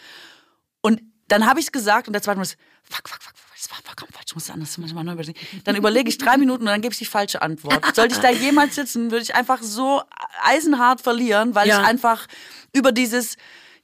Und dann habe ich es gesagt und der zweite Mal ist, fuck, fuck, fuck, fuck, das war vollkommen falsch, ich muss anders, das ich mal neu überlegen. Dann überlege ich drei Minuten und dann gebe ich die falsche Antwort. Sollte ich da jemals sitzen, würde ich einfach so eisenhart verlieren, weil Ja. ich einfach über dieses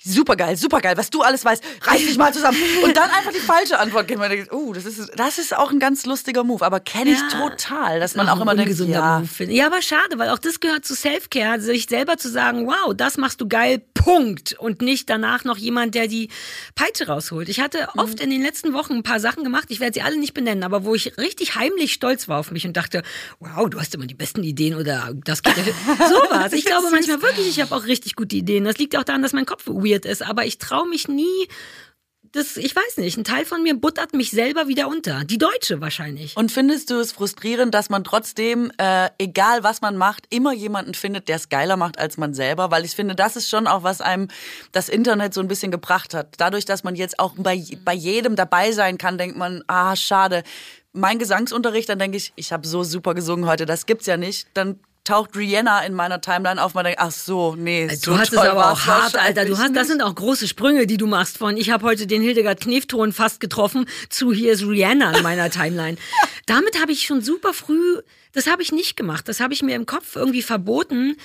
Supergeil, supergeil, was du alles weißt, reiß dich mal zusammen. *laughs* Und dann einfach die falsche Antwort geben. Man denkt, oh, das ist, das ist auch ein ganz lustiger Move. Aber kenne ich Ja. total, dass man auch ein immer denkt, ja, Move, ja, aber schade, weil auch das gehört zu Self-Care, sich selber zu sagen, wow, das machst du geil, Punkt. Und nicht danach noch jemand, der die Peitsche rausholt. Ich hatte Mhm. oft in den letzten Wochen ein paar Sachen gemacht, ich werde sie alle nicht benennen, aber wo ich richtig heimlich stolz war auf mich und dachte, wow, du hast immer die besten Ideen oder das geht ja. *laughs* Sowas. Ich glaube manchmal wirklich, ich habe auch richtig gute Ideen. Das liegt auch daran, dass mein Kopf weird ist, aber ich traue mich nie. Das, ich weiß nicht, ein Teil von mir buttert mich selber wieder unter. Die Deutsche wahrscheinlich. Und findest du es frustrierend, dass man trotzdem, äh, egal was man macht, immer jemanden findet, der es geiler macht als man selber? Weil ich finde, das ist schon auch, was einem das Internet so ein bisschen gebracht hat. Dadurch, dass man jetzt auch bei, bei jedem dabei sein kann, denkt man, ah, schade. Mein Gesangsunterricht, dann denke ich, ich habe so super gesungen heute, das gibt's ja nicht. Dann taucht Rihanna in meiner Timeline auf, man denkt, ach so, nee, so Du hast es aber auch hart, Alter. Du hast, das nicht. sind auch große Sprünge, die du machst von ich habe heute den Hildegard Knefton fast getroffen zu hier ist Rihanna in meiner Timeline. *laughs* Damit habe ich schon super früh, das habe ich nicht gemacht. Das habe ich mir im Kopf irgendwie verboten,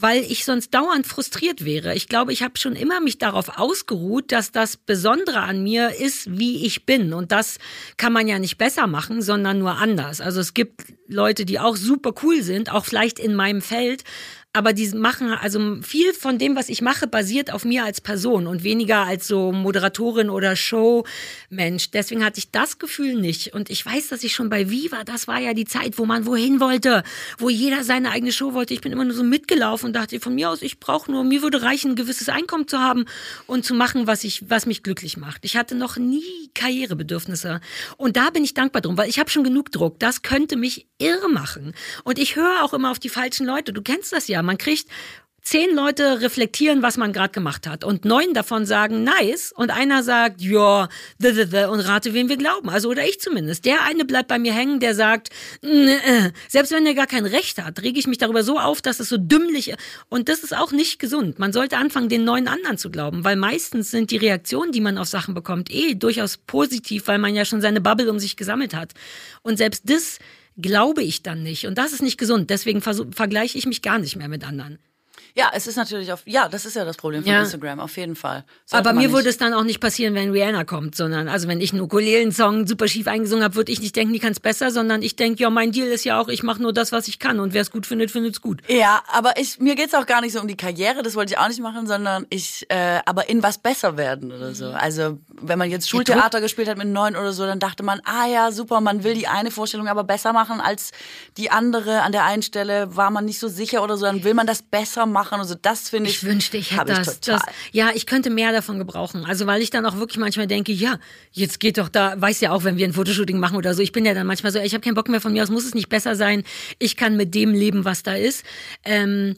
weil ich sonst dauernd frustriert wäre. Ich glaube, ich habe schon immer mich darauf ausgeruht, dass das Besondere an mir ist, wie ich bin. Und das kann man ja nicht besser machen, sondern nur anders. Also es gibt Leute, die auch super cool sind, auch vielleicht in meinem Feld, aber die machen, also viel von dem, was ich mache, basiert auf mir als Person und weniger als so Moderatorin oder Showmensch. Deswegen hatte ich das Gefühl nicht. Und ich weiß, dass ich schon bei Viva, das war ja die Zeit, wo man wohin wollte, wo jeder seine eigene Show wollte. Ich bin immer nur so mitgelaufen und dachte von mir aus, ich brauche nur, mir würde reichen, ein gewisses Einkommen zu haben und zu machen, was ich, was mich glücklich macht. Ich hatte noch nie Karrierebedürfnisse. Und da bin ich dankbar drum, weil ich habe schon genug Druck. Das könnte mich irre machen. Und ich höre auch immer auf die falschen Leute. Du kennst das ja. Man kriegt zehn Leute reflektieren, was man gerade gemacht hat. Und neun davon sagen nice und einer sagt, ja, und rate, wem wir glauben. Also, oder ich zumindest. Der eine bleibt bei mir hängen, der sagt, "Nö, äh." selbst wenn er gar kein Recht hat, rege ich mich darüber so auf, dass es so dümmlich ist. Und das ist auch nicht gesund. Man sollte anfangen, den neuen anderen zu glauben, weil meistens sind die Reaktionen, die man auf Sachen bekommt, eh durchaus positiv, weil man ja schon seine Bubble um sich gesammelt hat. Und selbst das glaube ich dann nicht. Und das ist nicht gesund. Deswegen vergleiche ich mich gar nicht mehr mit anderen. Ja, es ist natürlich auf, ja, das ist ja das Problem von Ja. Instagram, auf jeden Fall. Sollte Aber mir würde es dann auch nicht passieren, wenn Rihanna kommt, sondern also wenn ich einen Ukulelen-Song super schief eingesungen habe, würde ich nicht denken, die kann es besser, sondern ich denke, ja, mein Deal ist ja auch, ich mache nur das, was ich kann und wer es gut findet, findet es gut. Ja, aber ich, mir geht's auch gar nicht so um die Karriere, das wollte ich auch nicht machen, sondern ich, äh, aber in was besser werden oder so. Also, wenn man jetzt Schultheater gespielt hat mit neun oder so, dann dachte man, ah ja, super, man will die eine Vorstellung aber besser machen als die andere. An der einen Stelle war man nicht so sicher oder so, dann will man das besser machen. Also, das finde ich, Ich wünschte, ich hätte das, das. Ja, ich könnte mehr davon gebrauchen. Also, weil ich dann auch wirklich manchmal denke, ja, jetzt geht doch da, weiß ja auch, wenn wir ein Fotoshooting machen oder so, ich bin ja dann manchmal so, ey, ich habe keinen Bock mehr von mir aus, muss es nicht besser sein. Ich kann mit dem leben, was da ist. Ähm,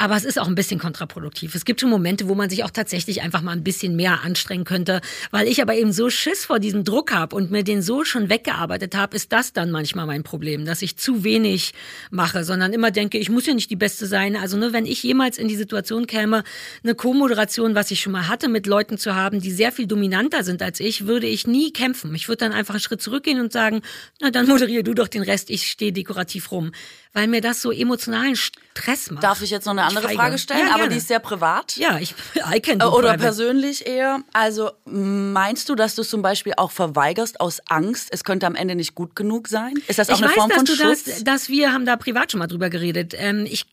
aber es ist auch ein bisschen kontraproduktiv. Es gibt schon Momente, wo man sich auch tatsächlich einfach mal ein bisschen mehr anstrengen könnte. Weil ich aber eben so Schiss vor diesem Druck habe und mir den so schon weggearbeitet habe, ist das dann manchmal mein Problem, dass ich zu wenig mache, sondern immer denke, ich muss ja nicht die Beste sein. Also nur wenn ich jemals in die Situation käme, eine Co-Moderation, was ich schon mal hatte, mit Leuten zu haben, die sehr viel dominanter sind als ich, würde ich nie kämpfen. Ich würde dann einfach einen Schritt zurückgehen und sagen, na dann moderier du doch den Rest, ich stehe dekorativ rum. Weil mir das so emotionalen Stress macht. Darf ich jetzt noch eine andere. Frage stellen? Ja, aber die ist sehr privat. Ja, ich, *laughs* I can Äh, Oder private. persönlich eher. Also meinst du, dass du es zum Beispiel auch verweigerst aus Angst, es könnte am Ende nicht gut genug sein? Ist das auch ich eine weiß, Form dass von du Schutz? das, dass wir haben da privat schon mal drüber geredet. Ähm, ich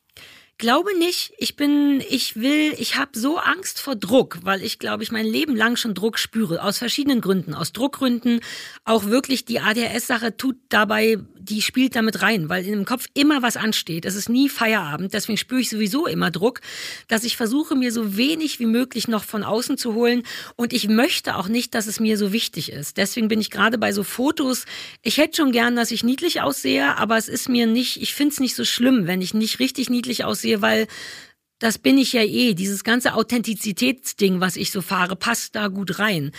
glaube nicht. Ich bin, ich will, ich habe so Angst vor Druck, weil ich glaube, ich mein Leben lang schon Druck spüre aus verschiedenen Gründen, aus Druckgründen. Auch wirklich die ADHS-Sache tut dabei, die spielt damit rein, weil in dem Kopf immer was ansteht. Es ist nie Feierabend, deswegen spüre ich sowieso immer Druck, dass ich versuche mir so wenig wie möglich noch von außen zu holen und ich möchte auch nicht, dass es mir so wichtig ist. Deswegen bin ich gerade bei so Fotos. Ich hätte schon gern, dass ich niedlich aussehe, aber es ist mir nicht. Ich finde es nicht so schlimm, wenn ich nicht richtig niedlich aussehe, weil das bin ich ja eh. Dieses ganze Authentizitätsding, was ich so fahre, passt da gut rein.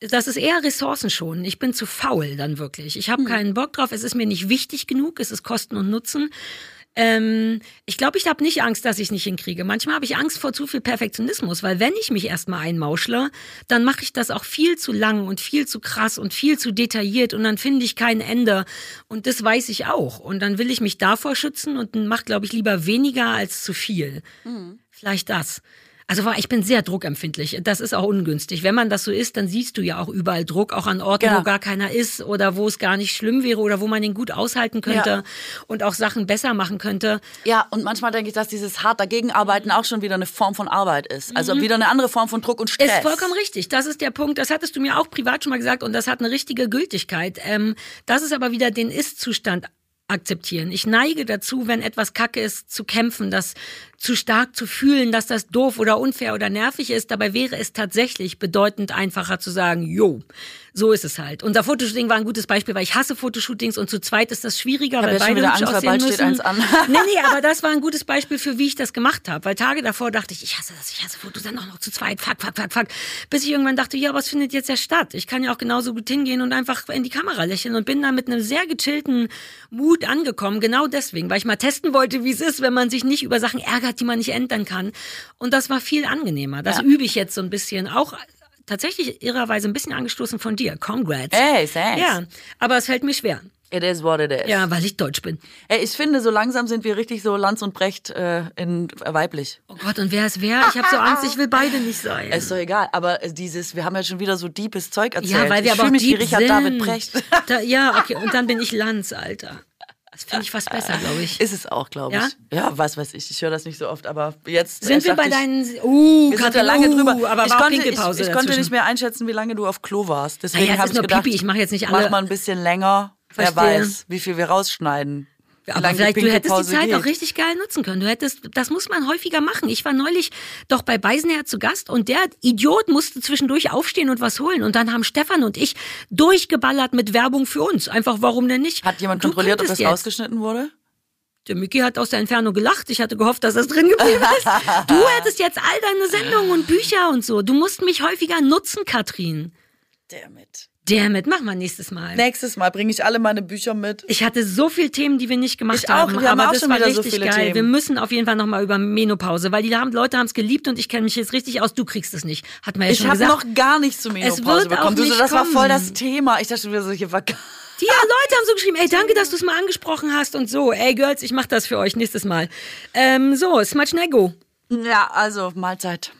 Das ist eher Ressourcen schon. Ich bin zu faul dann wirklich. Ich habe keinen Bock drauf. Es ist mir nicht wichtig genug. Es ist Kosten und Nutzen. Ähm, ich glaube, ich habe nicht Angst, dass ich es nicht hinkriege. Manchmal habe ich Angst vor zu viel Perfektionismus, weil wenn ich mich erstmal einmauschle, dann mache ich das auch viel zu lang und viel zu krass und viel zu detailliert und dann finde ich kein Ende. Und das weiß ich auch. Und dann will ich mich davor schützen und mache, glaube ich, lieber weniger als zu viel. Vielleicht das. Also ich bin sehr druckempfindlich. Das ist auch ungünstig. Wenn man das so ist, dann siehst du ja auch überall Druck, auch an Orten, Ja. wo gar keiner ist oder wo es gar nicht schlimm wäre oder wo man den gut aushalten könnte Ja. und auch Sachen besser machen könnte. Ja, und manchmal denke ich, dass dieses hart dagegen arbeiten auch schon wieder eine Form von Arbeit ist. Also wieder eine andere Form von Druck und Stress. Mhm. Ist vollkommen richtig. Das ist der Punkt. Das hattest du mir auch privat schon mal gesagt und das hat eine richtige Gültigkeit. Ähm, das ist aber wieder den Ist-Zustand akzeptieren. Ich neige dazu, wenn etwas kacke ist, zu kämpfen, das zu stark zu fühlen, dass das doof oder unfair oder nervig ist. Dabei wäre es tatsächlich bedeutend einfacher zu sagen, jo, so ist es halt. Unser Fotoshooting war ein gutes Beispiel, weil ich hasse Fotoshootings und zu zweit ist das schwieriger, weil beide hübsch Angst, aussehen müssen. an. *laughs* nee, nee, aber das war ein gutes Beispiel für, wie ich das gemacht habe. Weil Tage davor dachte ich, ich hasse das, ich hasse Fotos, dann auch noch zu zweit, fuck, fuck, fuck, fuck. Bis ich irgendwann dachte, ja, was findet jetzt ja statt? Ich kann ja auch genauso gut hingehen und einfach in die Kamera lächeln und bin da mit einem sehr gechillten Mut angekommen. Genau deswegen, weil ich mal testen wollte, wie es ist, wenn man sich nicht über Sachen ärgert, die man nicht ändern kann. Und das war viel angenehmer. Das Ja. übe ich jetzt so ein bisschen. Auch tatsächlich irrerweise ein bisschen angestoßen von dir. Congrats. Ey, thanks. Ja, aber es fällt mir schwer. It is what it is. Ja, weil ich deutsch bin. Ey, ich finde, so langsam sind wir richtig so Lanz und Brecht äh, in äh, weiblich. Oh Gott, und wer ist wer? Ich habe so Angst, ich will beide nicht sein. Ist doch egal, aber äh, dieses, wir haben ja schon wieder so deepes Zeug erzählt. ja, weil wir ich aber auch mich wie deep Richard sind. David Brecht. Da, ja, okay, und dann bin ich Lanz, Alter. Das finde ich fast besser, glaube ich. Ist es auch, glaube ich. Ja? Ja, was weiß ich. Ich höre das nicht so oft, aber jetzt. Sind äh, wir dachte bei ich, deinen... Uh, Wir sind da lange uh, drüber. Aber ich konnte, ich, ich konnte nicht mehr einschätzen, wie lange du auf Klo warst. Deswegen Naja, habe ich nur gedacht, Pipi. Ich mache jetzt nicht alle- Mach mal ein bisschen länger. Wer Verstehe. weiß, wie viel wir rausschneiden. Aber vielleicht, du hättest die Zeit geht. auch richtig geil nutzen können. Du hättest, das muss man häufiger machen. Ich war neulich doch bei Beisenherr zu Gast und der Idiot musste zwischendurch aufstehen und was holen. Und dann haben Stefan und ich durchgeballert mit Werbung für uns. Einfach, warum denn nicht? Hat jemand Du kontrolliert, ob das jetzt. rausgeschnitten wurde? Der Mickey hat aus der Entfernung gelacht. Ich hatte gehofft, dass das drin geblieben ist. Du *laughs* hättest jetzt all deine Sendungen und Bücher und so. Du musst mich häufiger nutzen, Katrin. Damit. Damit, mach mal nächstes Mal. Nächstes Mal bringe ich alle meine Bücher mit. Ich hatte so viele Themen, die wir nicht gemacht Ich auch. haben, Wir haben aber auch das schon war wieder so richtig viele geil. Themen. Wir müssen auf jeden Fall nochmal über Menopause, weil die haben, Leute haben es geliebt und ich kenne mich jetzt richtig aus. Du kriegst es nicht, hat man ja Ich schon habe gesagt. noch gar nicht zur Menopause wird bekommen. auch Du so, nicht das war voll kommen. das Thema. Ich dachte schon wieder so, hier war gar Die *laughs* Leute haben so geschrieben, ey, danke, dass du es mal angesprochen hast und so. Ey, Girls, ich mach das für euch nächstes Mal. Ähm, so, Smatschnego. Ja, also Mahlzeit.